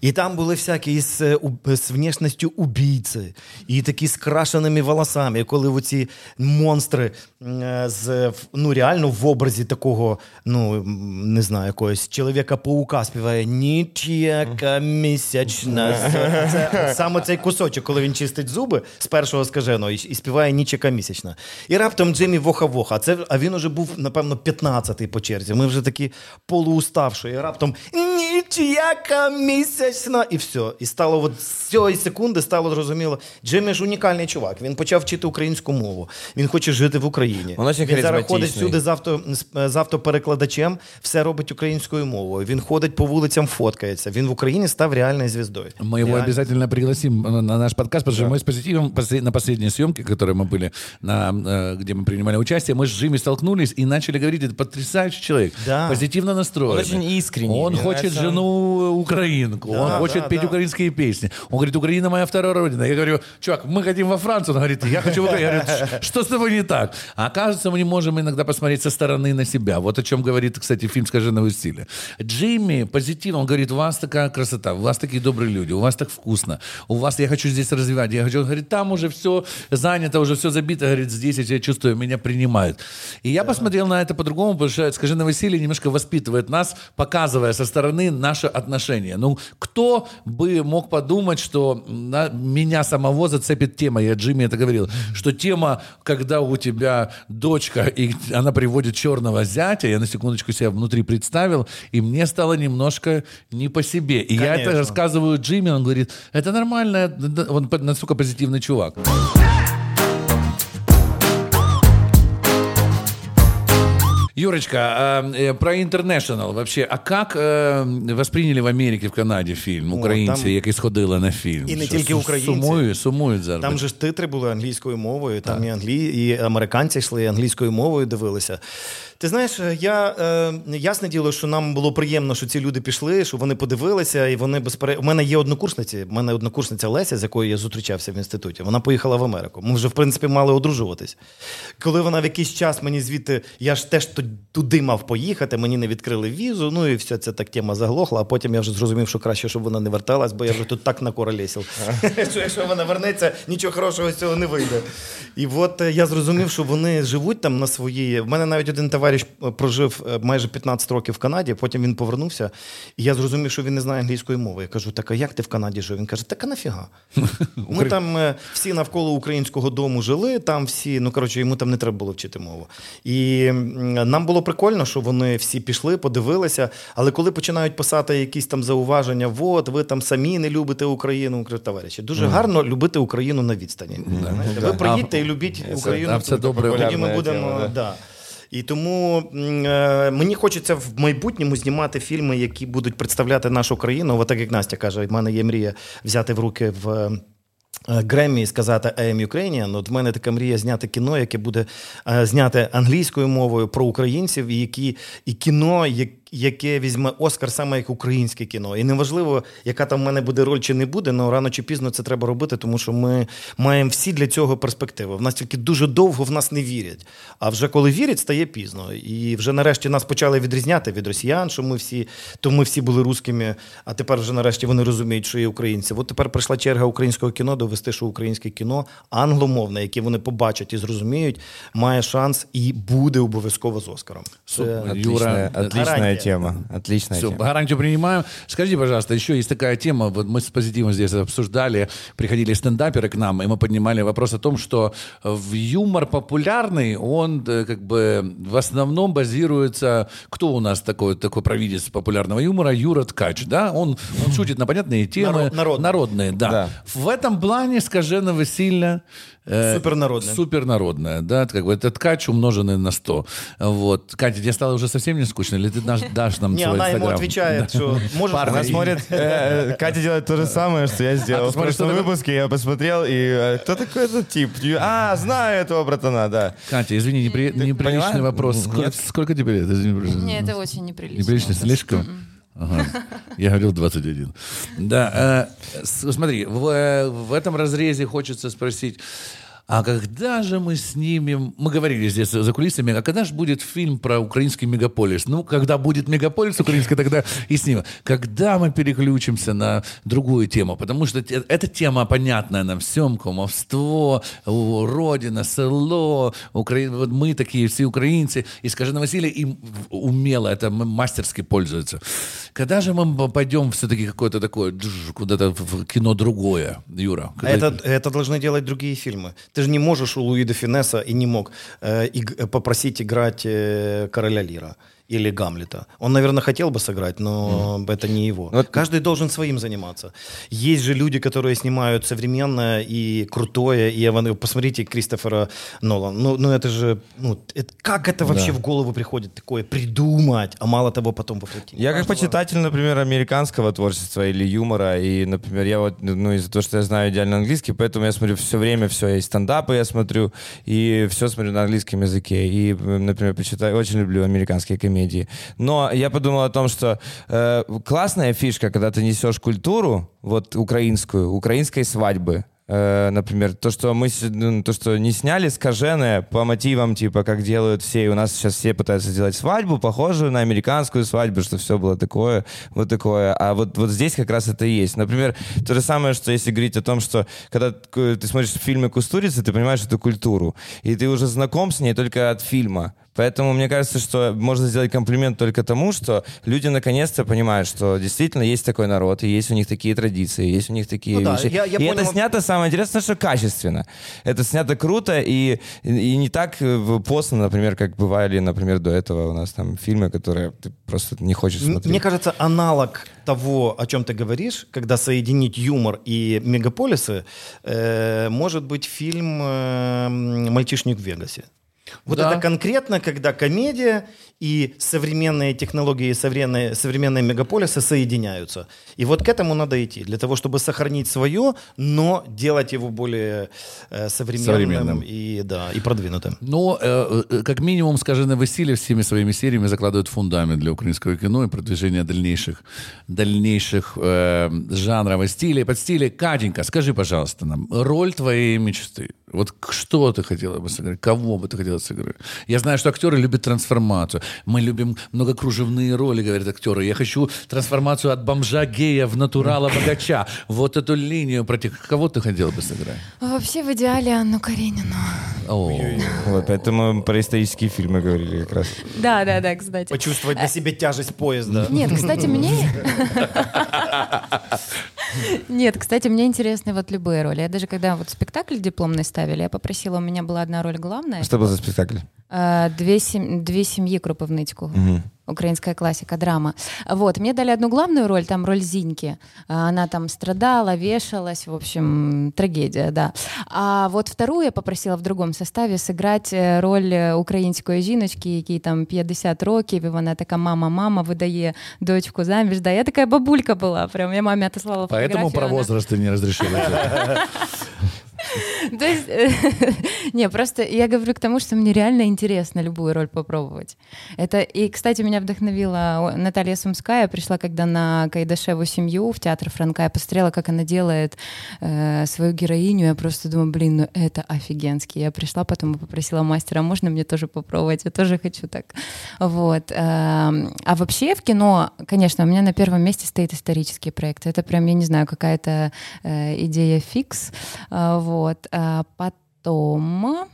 Speaker 6: І там були всякі е, з внешністю убійці, і такі з крашеними волосами, коли оці монстри е, з ну, реально в образі такого, ну не знаю, якогось чоловіка-паука співає Нічяка місячна. Саме цей кусочок, коли він чистить зуби з першого скаженого і, і співає Нічяка місячна. І раптом Джиммі Воха-Воха. Це а він уже був, напевно, 15-й по черзі. Ми вже такі полууставші. І раптом Нічяка місячна І все. І стало от з цієї секунди стало зрозуміло. Джиммі ж унікальний чувак. Він почав вчити українську мову. Він хоче жити в Україні.
Speaker 4: Он очень
Speaker 6: він зараз ходить
Speaker 4: харизматичний.
Speaker 6: всюди з, авто, з, з автоперекладачем, все робить українською мовою. Він ходить по вулицям, фоткається. Він в Україні став реальною звіздою.
Speaker 3: Мы его
Speaker 6: Реально.
Speaker 3: обязательно пригласим на наш подкаст, потому что мы с позитивом после- на последней съемке, которой мы были, на, э, где мы принимали участие, мы с Джимми столкнулись и начали говорить, это потрясающий человек,
Speaker 6: Да.
Speaker 3: позитивно настроенный.
Speaker 4: Он очень искренний,
Speaker 3: Он
Speaker 4: мне
Speaker 3: хочет
Speaker 4: нравится.
Speaker 3: жену украинку, Он
Speaker 6: Да,
Speaker 3: хочет
Speaker 6: да,
Speaker 3: петь
Speaker 6: да.
Speaker 3: украинские песни. Он говорит, Украина моя вторая родина. Я говорю, чувак, мы хотим во Францию. Он говорит, я хочу в Украину. Я говорю, «Ш- что с тобой не так? А оказывается, мы не можем иногда посмотреть со стороны на себя. Вот о чем говорит, кстати, фильм «Скажи на стиле». Джимми позитивно, он говорит, у вас такая красота, у вас такие добрые люди, у вас так вкусно, у вас, я хочу здесь развивать, я хочу, он говорит, там уже все занято, уже все забито, говорит, здесь я себя чувствую, меня принимают. И я посмотрел на это по-другому, потому что «Скажи на Василий» немножко воспитывает нас, показывая со стороны наши отношения. Ну, кто бы мог подумать, что на- меня самого зацепит тема, я Джимми это говорил, что тема, когда у тебя дочка, и она приводит черного зятя, я на секундочку себя внутри представил, и мне стало немножко не по себе. И я это
Speaker 6: Конечно.
Speaker 3: рассказываю Джимми, он говорит, это нормально, он настолько позитивный чувак. Юрочка, э, про International вообще. А как э, восприняли в Америці, в Канаді фільм? Українці,
Speaker 6: там-
Speaker 3: які сходили на фільм?
Speaker 6: І не
Speaker 3: Що,
Speaker 6: тільки українці.
Speaker 3: Сумують, сумують зараз.
Speaker 6: Там же ж титри були англійською мовою, там і англі... і американці йшли англійською мовою дивилися. Ти знаєш, я е, ясне діло, що нам було приємно, що ці люди пішли, що вони подивилися, і вони безперечно. У мене є однокурсниці. У мене однокурсниця Леся, з якою я зустрічався в інституті. Вона поїхала в Америку. Ми вже, в принципі, мали одружуватись. Коли вона в якийсь час мені звідти, я ж теж туди мав поїхати, мені не відкрили візу. Ну і все це так тема заглохла. А потім я вже зрозумів, що краще, щоб вона не верталась, бо я вже тут так накоролесив. Що якщо вона вернеться, нічого хорошого з цього не вийде. І от е, я зрозумів, що вони живуть там на своїй. В мене навіть один товариш е, прожив е, майже 15 років в Канаді, потім він повернувся, і я зрозумів, що він не знає англійської мови. Я кажу, так а як ти в Канаді жив? Він каже, так а нафіга? Ми там е, всі навколо українського дому жили, там всі, ну коротше, йому там не треба було вчити мову. І нам було прикольно, що вони всі пішли, подивилися. Але коли починають писати якісь там зауваження, от ви там самі не любите Україну, кажу, товариші, дуже гарно любити Україну на відстані. Знаєте, Ви приїдьте і любіть Україну.
Speaker 3: а це добре.
Speaker 6: Тоді ми будемо.
Speaker 4: да.
Speaker 6: І тому е, мені хочеться в майбутньому знімати фільми, які будуть представляти нашу країну. От так як Настя каже, в мене є мрія взяти в руки в. е, Греммі і сказати I am Ukrainian. От в мене така мрія зняти кіно, яке буде зняти англійською мовою про українців, і які і кіно, як- яке візьме Оскар саме як українське кіно. І неважливо, яка там в мене буде роль чи не буде, але рано чи пізно це треба робити, тому що ми маємо всі для цього перспективи. В нас тільки дуже довго в нас не вірять. А вже коли вірять, стає пізно. І вже нарешті нас почали відрізняти від росіян, що ми всі, то ми всі були русскими, а тепер вже нарешті вони розуміють, що є українці. От тепер прийшла черга українського кіно довести, що українське кіно англомовне, яке вони побачать і зрозуміють, має шанс і буде обов'язково з Оскаром. Це
Speaker 3: Юра,
Speaker 6: гарантия.
Speaker 4: Тема. Отличная
Speaker 3: Все,
Speaker 4: тема.
Speaker 3: гарантию принимаем. Скажите, пожалуйста, еще есть такая тема, вот мы с позитивом здесь обсуждали, приходили стендаперы к нам, и мы поднимали вопрос о том, что в юмор популярный, он э, как бы в основном базируется... Кто у нас такой, такой провидец популярного юмора? Юра Ткач, да? Он, он шутит на понятные темы.
Speaker 6: Народ- народные.
Speaker 3: Народные, да.
Speaker 4: Да.
Speaker 3: В этом плане, скажено Васильевна, Э,
Speaker 6: Супернародная.
Speaker 3: Супернародная, да, как бы это ткач, умноженный на 100. Вот. Катя, тебе стало уже совсем не скучно, или ты дашь, дашь нам
Speaker 6: Не,
Speaker 3: свой
Speaker 6: она ему отвечает, что может
Speaker 4: Она смотрит, э, Катя делает то же самое, что я сделал.
Speaker 3: ты
Speaker 4: В
Speaker 3: смотришь,
Speaker 4: прошлом выпуске я посмотрел, и э, кто такой этот тип? А, знаю этого братана, да.
Speaker 3: Катя, извини, непри- неприличный
Speaker 4: поняла?
Speaker 3: вопрос. Сколько, тебе лет? Извини, пожалуйста.
Speaker 5: Это очень неприлично.
Speaker 3: Неприлично слишком? Ага. Я говорил 21. Да, э, смотри, в, э, в этом разрезе хочется спросить, а когда же мы снимем, мы говорили здесь за кулисами, а когда же будет фильм про украинский мегаполис? Ну, когда будет мегаполис украинский, тогда и снимем. Когда мы переключимся на другую тему? Потому что эта тема понятная нам всем, кумовство, родина, село, Укра... вот мы такие все украинцы, и скажи Василий им умело, это мастерски пользуется. Когда же мы пойдем все-таки какое-то такое, куда-то в кино другое, Юра? Когда-
Speaker 6: это, это должны делать другие фильмы. Ты же не можешь у Луи де Финесса и не мог э, иг- попросить играть э, короля Лира или Гамлета. Он, наверное, хотел бы сыграть, но это не его.
Speaker 4: Вот-
Speaker 6: Каждый должен своим заниматься. Есть же люди, которые снимают современное и крутое. И я вам- посмотрите Кристофера Нолана. Ну, ну это же... Ну, это- как это вообще в голову приходит такое придумать, а мало того потом воплотить?
Speaker 4: Я как
Speaker 6: Каждого-
Speaker 4: почитатель, например, американского творчества или юмора, и, например, я вот, ну, из-за того, что я знаю идеально английский, поэтому я смотрю все время все, и стендапы я смотрю, и все смотрю на английском языке, и, например, почитаю, очень люблю американские комедии. Но я подумал о том, что э, классная фишка, когда ты несешь культуру, вот украинскую, украинской свадьбы, Э, например, то, что мы ну, то, что не сняли скаженое по мотивам, типа, как делают все, и у нас сейчас все пытаются сделать свадьбу, похожую на американскую свадьбу, что все было такое, вот такое. А вот, вот здесь как раз это и есть. Например, то же самое, что если говорить о том, что когда ты смотришь фильмы Кустурицы, ты понимаешь эту культуру, и ты уже знаком с ней только от фильма. Поэтому мне кажется, что можно сделать комплимент только тому, что люди наконец-то понимают, что действительно есть такой народ, и есть у них такие традиции, есть у них такие
Speaker 6: Ну да,
Speaker 4: вещи.
Speaker 6: я- я
Speaker 4: и
Speaker 6: понял.
Speaker 4: это снято, самое интересное, что качественно. Это снято круто и, и не так э, постно, например, как бывали, например, до этого у нас там фильмы, которые ты просто не хочешь смотреть.
Speaker 6: Мне кажется, аналог того, о чем ты говоришь, когда соединить юмор и мегаполисы, э, может быть фильм э, «Мальчишник в Вегасе». Вот
Speaker 3: Да.
Speaker 6: это конкретно, когда комедия и современные технологии, современные, современные мегаполисы соединяются. И вот к этому надо идти, для того, чтобы сохранить свое, но делать его более э, современным,
Speaker 3: Современным.
Speaker 6: И, да, и продвинутым.
Speaker 3: Но, э, э, как минимум, скажи, Василий всеми своими сериями закладывает фундамент для украинского кино и продвижения дальнейших, дальнейших э, жанров и стилей, подстилей. Катенька, скажи, пожалуйста, нам, роль твоей мечты. Вот что ты хотела бы сыграть? Кого бы ты хотела сыграть? Я знаю, что актеры любят трансформацию. Мы любим многокружевные роли, говорят актеры. Я хочу трансформацию от бомжа-гея в натурала-богача. Вот эту линию против... Кого ты хотела бы сыграть?
Speaker 5: А Вообще в идеале Анну Каренину.
Speaker 4: Вот, поэтому про исторические фильмы говорили как раз.
Speaker 5: Да, да, да, кстати.
Speaker 6: Почувствовать на себе тяжесть поезда.
Speaker 5: Нет, кстати, мне... Нет, кстати, мне интересны вот любые роли. Я даже когда вот спектакль дипломный ставили, я попросила, у меня была одна роль главная.
Speaker 4: Что был за спектакль?
Speaker 5: Э, Две, сем... Две семьи Кропивницького. Украинская классика, драма. Вот, мне дали одну главную роль, там роль Зиньки. А, Она там страдала, вешалась, в общем, трагедия, да. А вот вторую я попросила в другом составі сыграть э, роль е, української жіночки, якій там 50 років, і вона така мама-мама видає дочку заміж. Да, я такая бабулька была, прям я маме отослала
Speaker 3: Поэтому
Speaker 5: фотографию.
Speaker 3: про
Speaker 5: она-
Speaker 3: возраст ты не разрешила.
Speaker 5: То есть, э, не, просто я говорю к тому, что мне реально интересно любую роль попробовать. Это, и, кстати, меня вдохновила Наталья Сумская, пришла когда на Кайдашеву семью в театр Франка, я посмотрела, как она делает э, свою героиню, я просто думаю, блин, ну это офигенски. Я пришла потом и попросила мастера, можно мне тоже попробовать, я тоже хочу так. Вот. эм, А вообще в кино, конечно, у меня на первом месте стоит исторический проект. Это прям, я не знаю, какая-то э, идея фикс. Вот. А потом...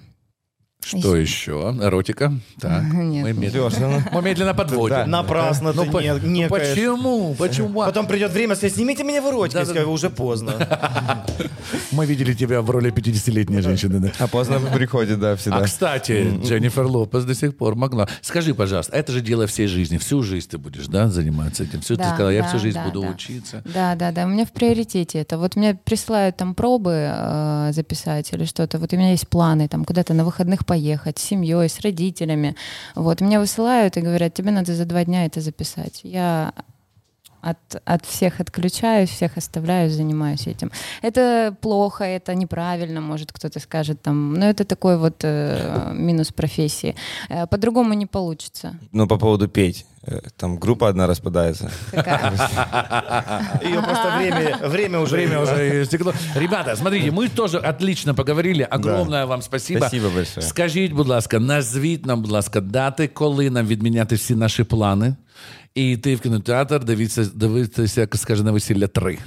Speaker 3: Что еще? Эротика? Так.
Speaker 5: Нет.
Speaker 3: Мы медленно, мы медленно подводим.
Speaker 6: Напрасно
Speaker 3: Ну,
Speaker 6: ты
Speaker 3: по-
Speaker 6: не,
Speaker 3: ну,
Speaker 6: некаешь.
Speaker 3: почему? Почему?
Speaker 6: Потом придет время, скажет, снимите меня в эротике. Я скажу, уже поздно.
Speaker 3: Мы видели тебя в роли 50-летней женщины. да.
Speaker 4: А поздно приходит, да,
Speaker 3: А,
Speaker 4: всегда.
Speaker 3: кстати, Дженнифер Лопес до сих пор могла. Скажи, пожалуйста, это же дело всей жизни. Всю жизнь ты будешь, да, заниматься этим? Все, ты
Speaker 5: Да,
Speaker 3: сказала, я
Speaker 5: да,
Speaker 3: всю жизнь
Speaker 5: да,
Speaker 3: буду
Speaker 5: да.
Speaker 3: учиться.
Speaker 5: Да, да, да. У меня в приоритете это. Вот мне присылают там пробы э, записать или что-то. Вот у меня есть планы там куда-то на выходных поехать с семьей, с родителями. Вот мне высылают и говорят, тебе надо за два дня это записать. Я от, от всех отключаюсь, всех оставляю, занимаюсь этим. Это плохо, это неправильно, может кто-то скажет там, но это такой вот э, минус профессии. Э, по-другому не получится.
Speaker 4: Ну, по поводу петь. Э, Там группа одна распадается.
Speaker 5: Такая-
Speaker 6: Ее просто время, время уже...
Speaker 3: Время уже истекло. Ребята, смотрите, мы тоже отлично поговорили. Огромное вам спасибо.
Speaker 4: Спасибо большое.
Speaker 3: Скажіть, будь ласка, назвіть нам, будь ласка, дати, коли нам відміняти всі наші плани. І йти в кінотеатр, дивитися, дивитися, скаже, на весілля 3.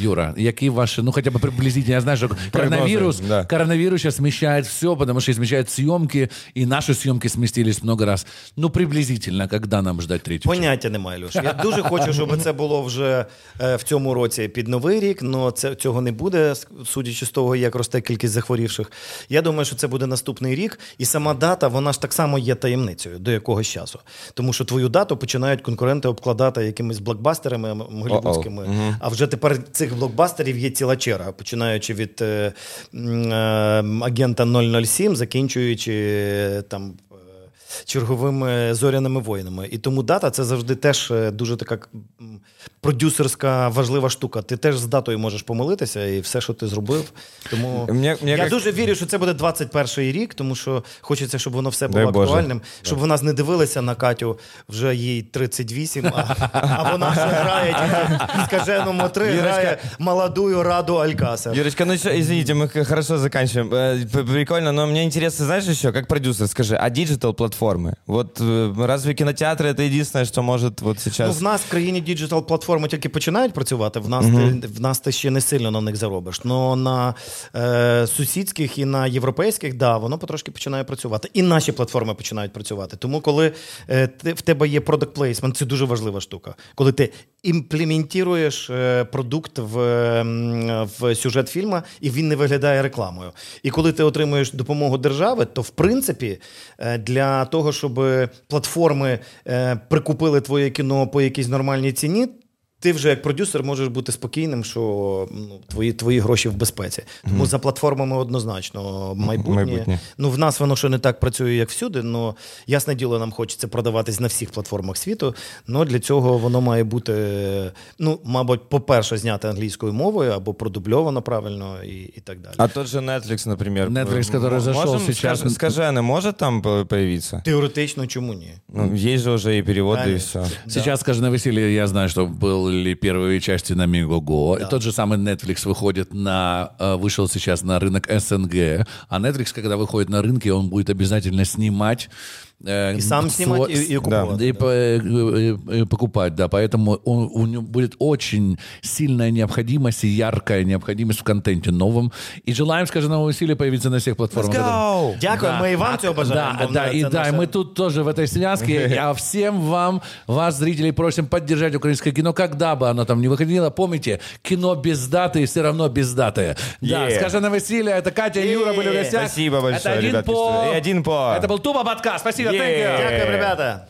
Speaker 3: Юра, які ваши, ну хотя бы приблизительно, я знаю, что коронавирус,
Speaker 4: да.
Speaker 3: коронавирус сейчас смещает все, потому что смещает съемки, и наши съемки сместились много раз. Ну, приблизительно, когда нам ждать третью часть?
Speaker 6: Поняття немає, Льош. Я дуже хочу, щоб це було вже е, в цьому році під новий рік, але це, цього не буде, судячи з того, як росте кількість захворівших. Я думаю, що це буде наступний рік, і сама дата, вона ж так само є таємницею до якогось часу. Тому що твою дату починають конкуренти обкладати якимись блокбастерами м- голівудськими. А вже тепер цих блокбастерів є ціла черга, починаючи від е, м, е, агента 007, закінчуючи е, там. е, Черговими зоряними воїнами. І тому дата це завжди теж е, дуже така продюсерська важлива штука. Ти теж з датою можеш помилитися і все, що ти зробив. Тому
Speaker 4: Мені- мені
Speaker 6: я
Speaker 4: як-
Speaker 6: дуже вірю, що це буде 21 рік, тому що хочеться, щоб воно все
Speaker 4: Дай
Speaker 6: було
Speaker 4: Боже.
Speaker 6: актуальним, щоб вона не дивилися на Катю, вже їй 38, а, а вона вже грає в скаженому 3, грає молодую раду Алькаса.
Speaker 4: Юрочка, ну еще, извините, х- хорошо заканчиваем. Э, Прикольно, но мне интересно, знаешь еще, как продюсер, скажи, а диджитал платформы? Вот э, разве кинотеатры это единственное, что может вот
Speaker 6: Ну,
Speaker 4: сейчас...
Speaker 6: в нас в країні діджитал платформи тільки починають працювати. В нас, ти, в нас ти ще не сильно на них заробиш. Но на е, сусідських і на європейських, да, воно потрошки починає працювати. І наші платформи починають працювати. Тому, коли е, ти, в тебе є product placement, це дуже важлива штука. Коли ти імплементуєш е, продукт в, м, в сюжет фільму, і він не виглядає рекламою. І коли ти отримуєш допомогу держави, то в принципі е, для того, щоб платформи е, прикупили твоє кіно по якійсь нормальній ціні. Ти вже як продюсер можеш бути спокійним, що ну, твої, твої гроші в безпеці. Тому за платформами однозначно майбутнє.
Speaker 4: Майбутнє.
Speaker 6: Ну, в нас воно ще не так працює, як всюди. але ясне діло, нам хочеться продаватись на всіх платформах світу. але для цього воно має бути, ну, мабуть, по-перше, знято англійською мовою або продубльовано правильно і, і так далі.
Speaker 4: А тот же Netflix, например.
Speaker 3: Netflix,
Speaker 4: э,
Speaker 3: который
Speaker 4: м-
Speaker 3: зашел
Speaker 4: можем,
Speaker 3: сейчас-
Speaker 4: скаж- Скажи, она может там по- появиться?
Speaker 6: Теоретично, чому ні?
Speaker 4: Ну, есть же уже и переводы, и
Speaker 6: Правильно.
Speaker 4: все.
Speaker 3: Сейчас, скажи, на веселье я знаю, что были первые части на Мегого. И тот же самый Netflix выходит на... э, Вышел сейчас на рынок СНГ. А Netflix, когда выходит на рынки, он будет обязательно снимать э,
Speaker 6: И сам снимать, и- и окупать,
Speaker 3: Да, и по- э, э, э, покупать, да. Поэтому он- у него будет очень сильная необходимость и яркая необходимость в контенте новом. И желаем, скажем, нового веселья появиться на всех платформах. Это-
Speaker 6: Дякую, ми і вам цього бажаємо.
Speaker 3: да, да, и да, и мы тут тоже в этой связке. А всем вам, вас, зрителей, просим поддержать украинское кино, когда бы оно там не выходило. Помните, кино без даты все равно без даты. Да,
Speaker 4: Yeah.
Speaker 3: на Василия, это Катя и Юра были в гостях.
Speaker 4: Спасибо большое,
Speaker 3: Это один по...
Speaker 4: и один по-
Speaker 3: Это был Тупо подкаст. Спасибо, thank you.
Speaker 4: Yeah.
Speaker 6: Дякую, ребята.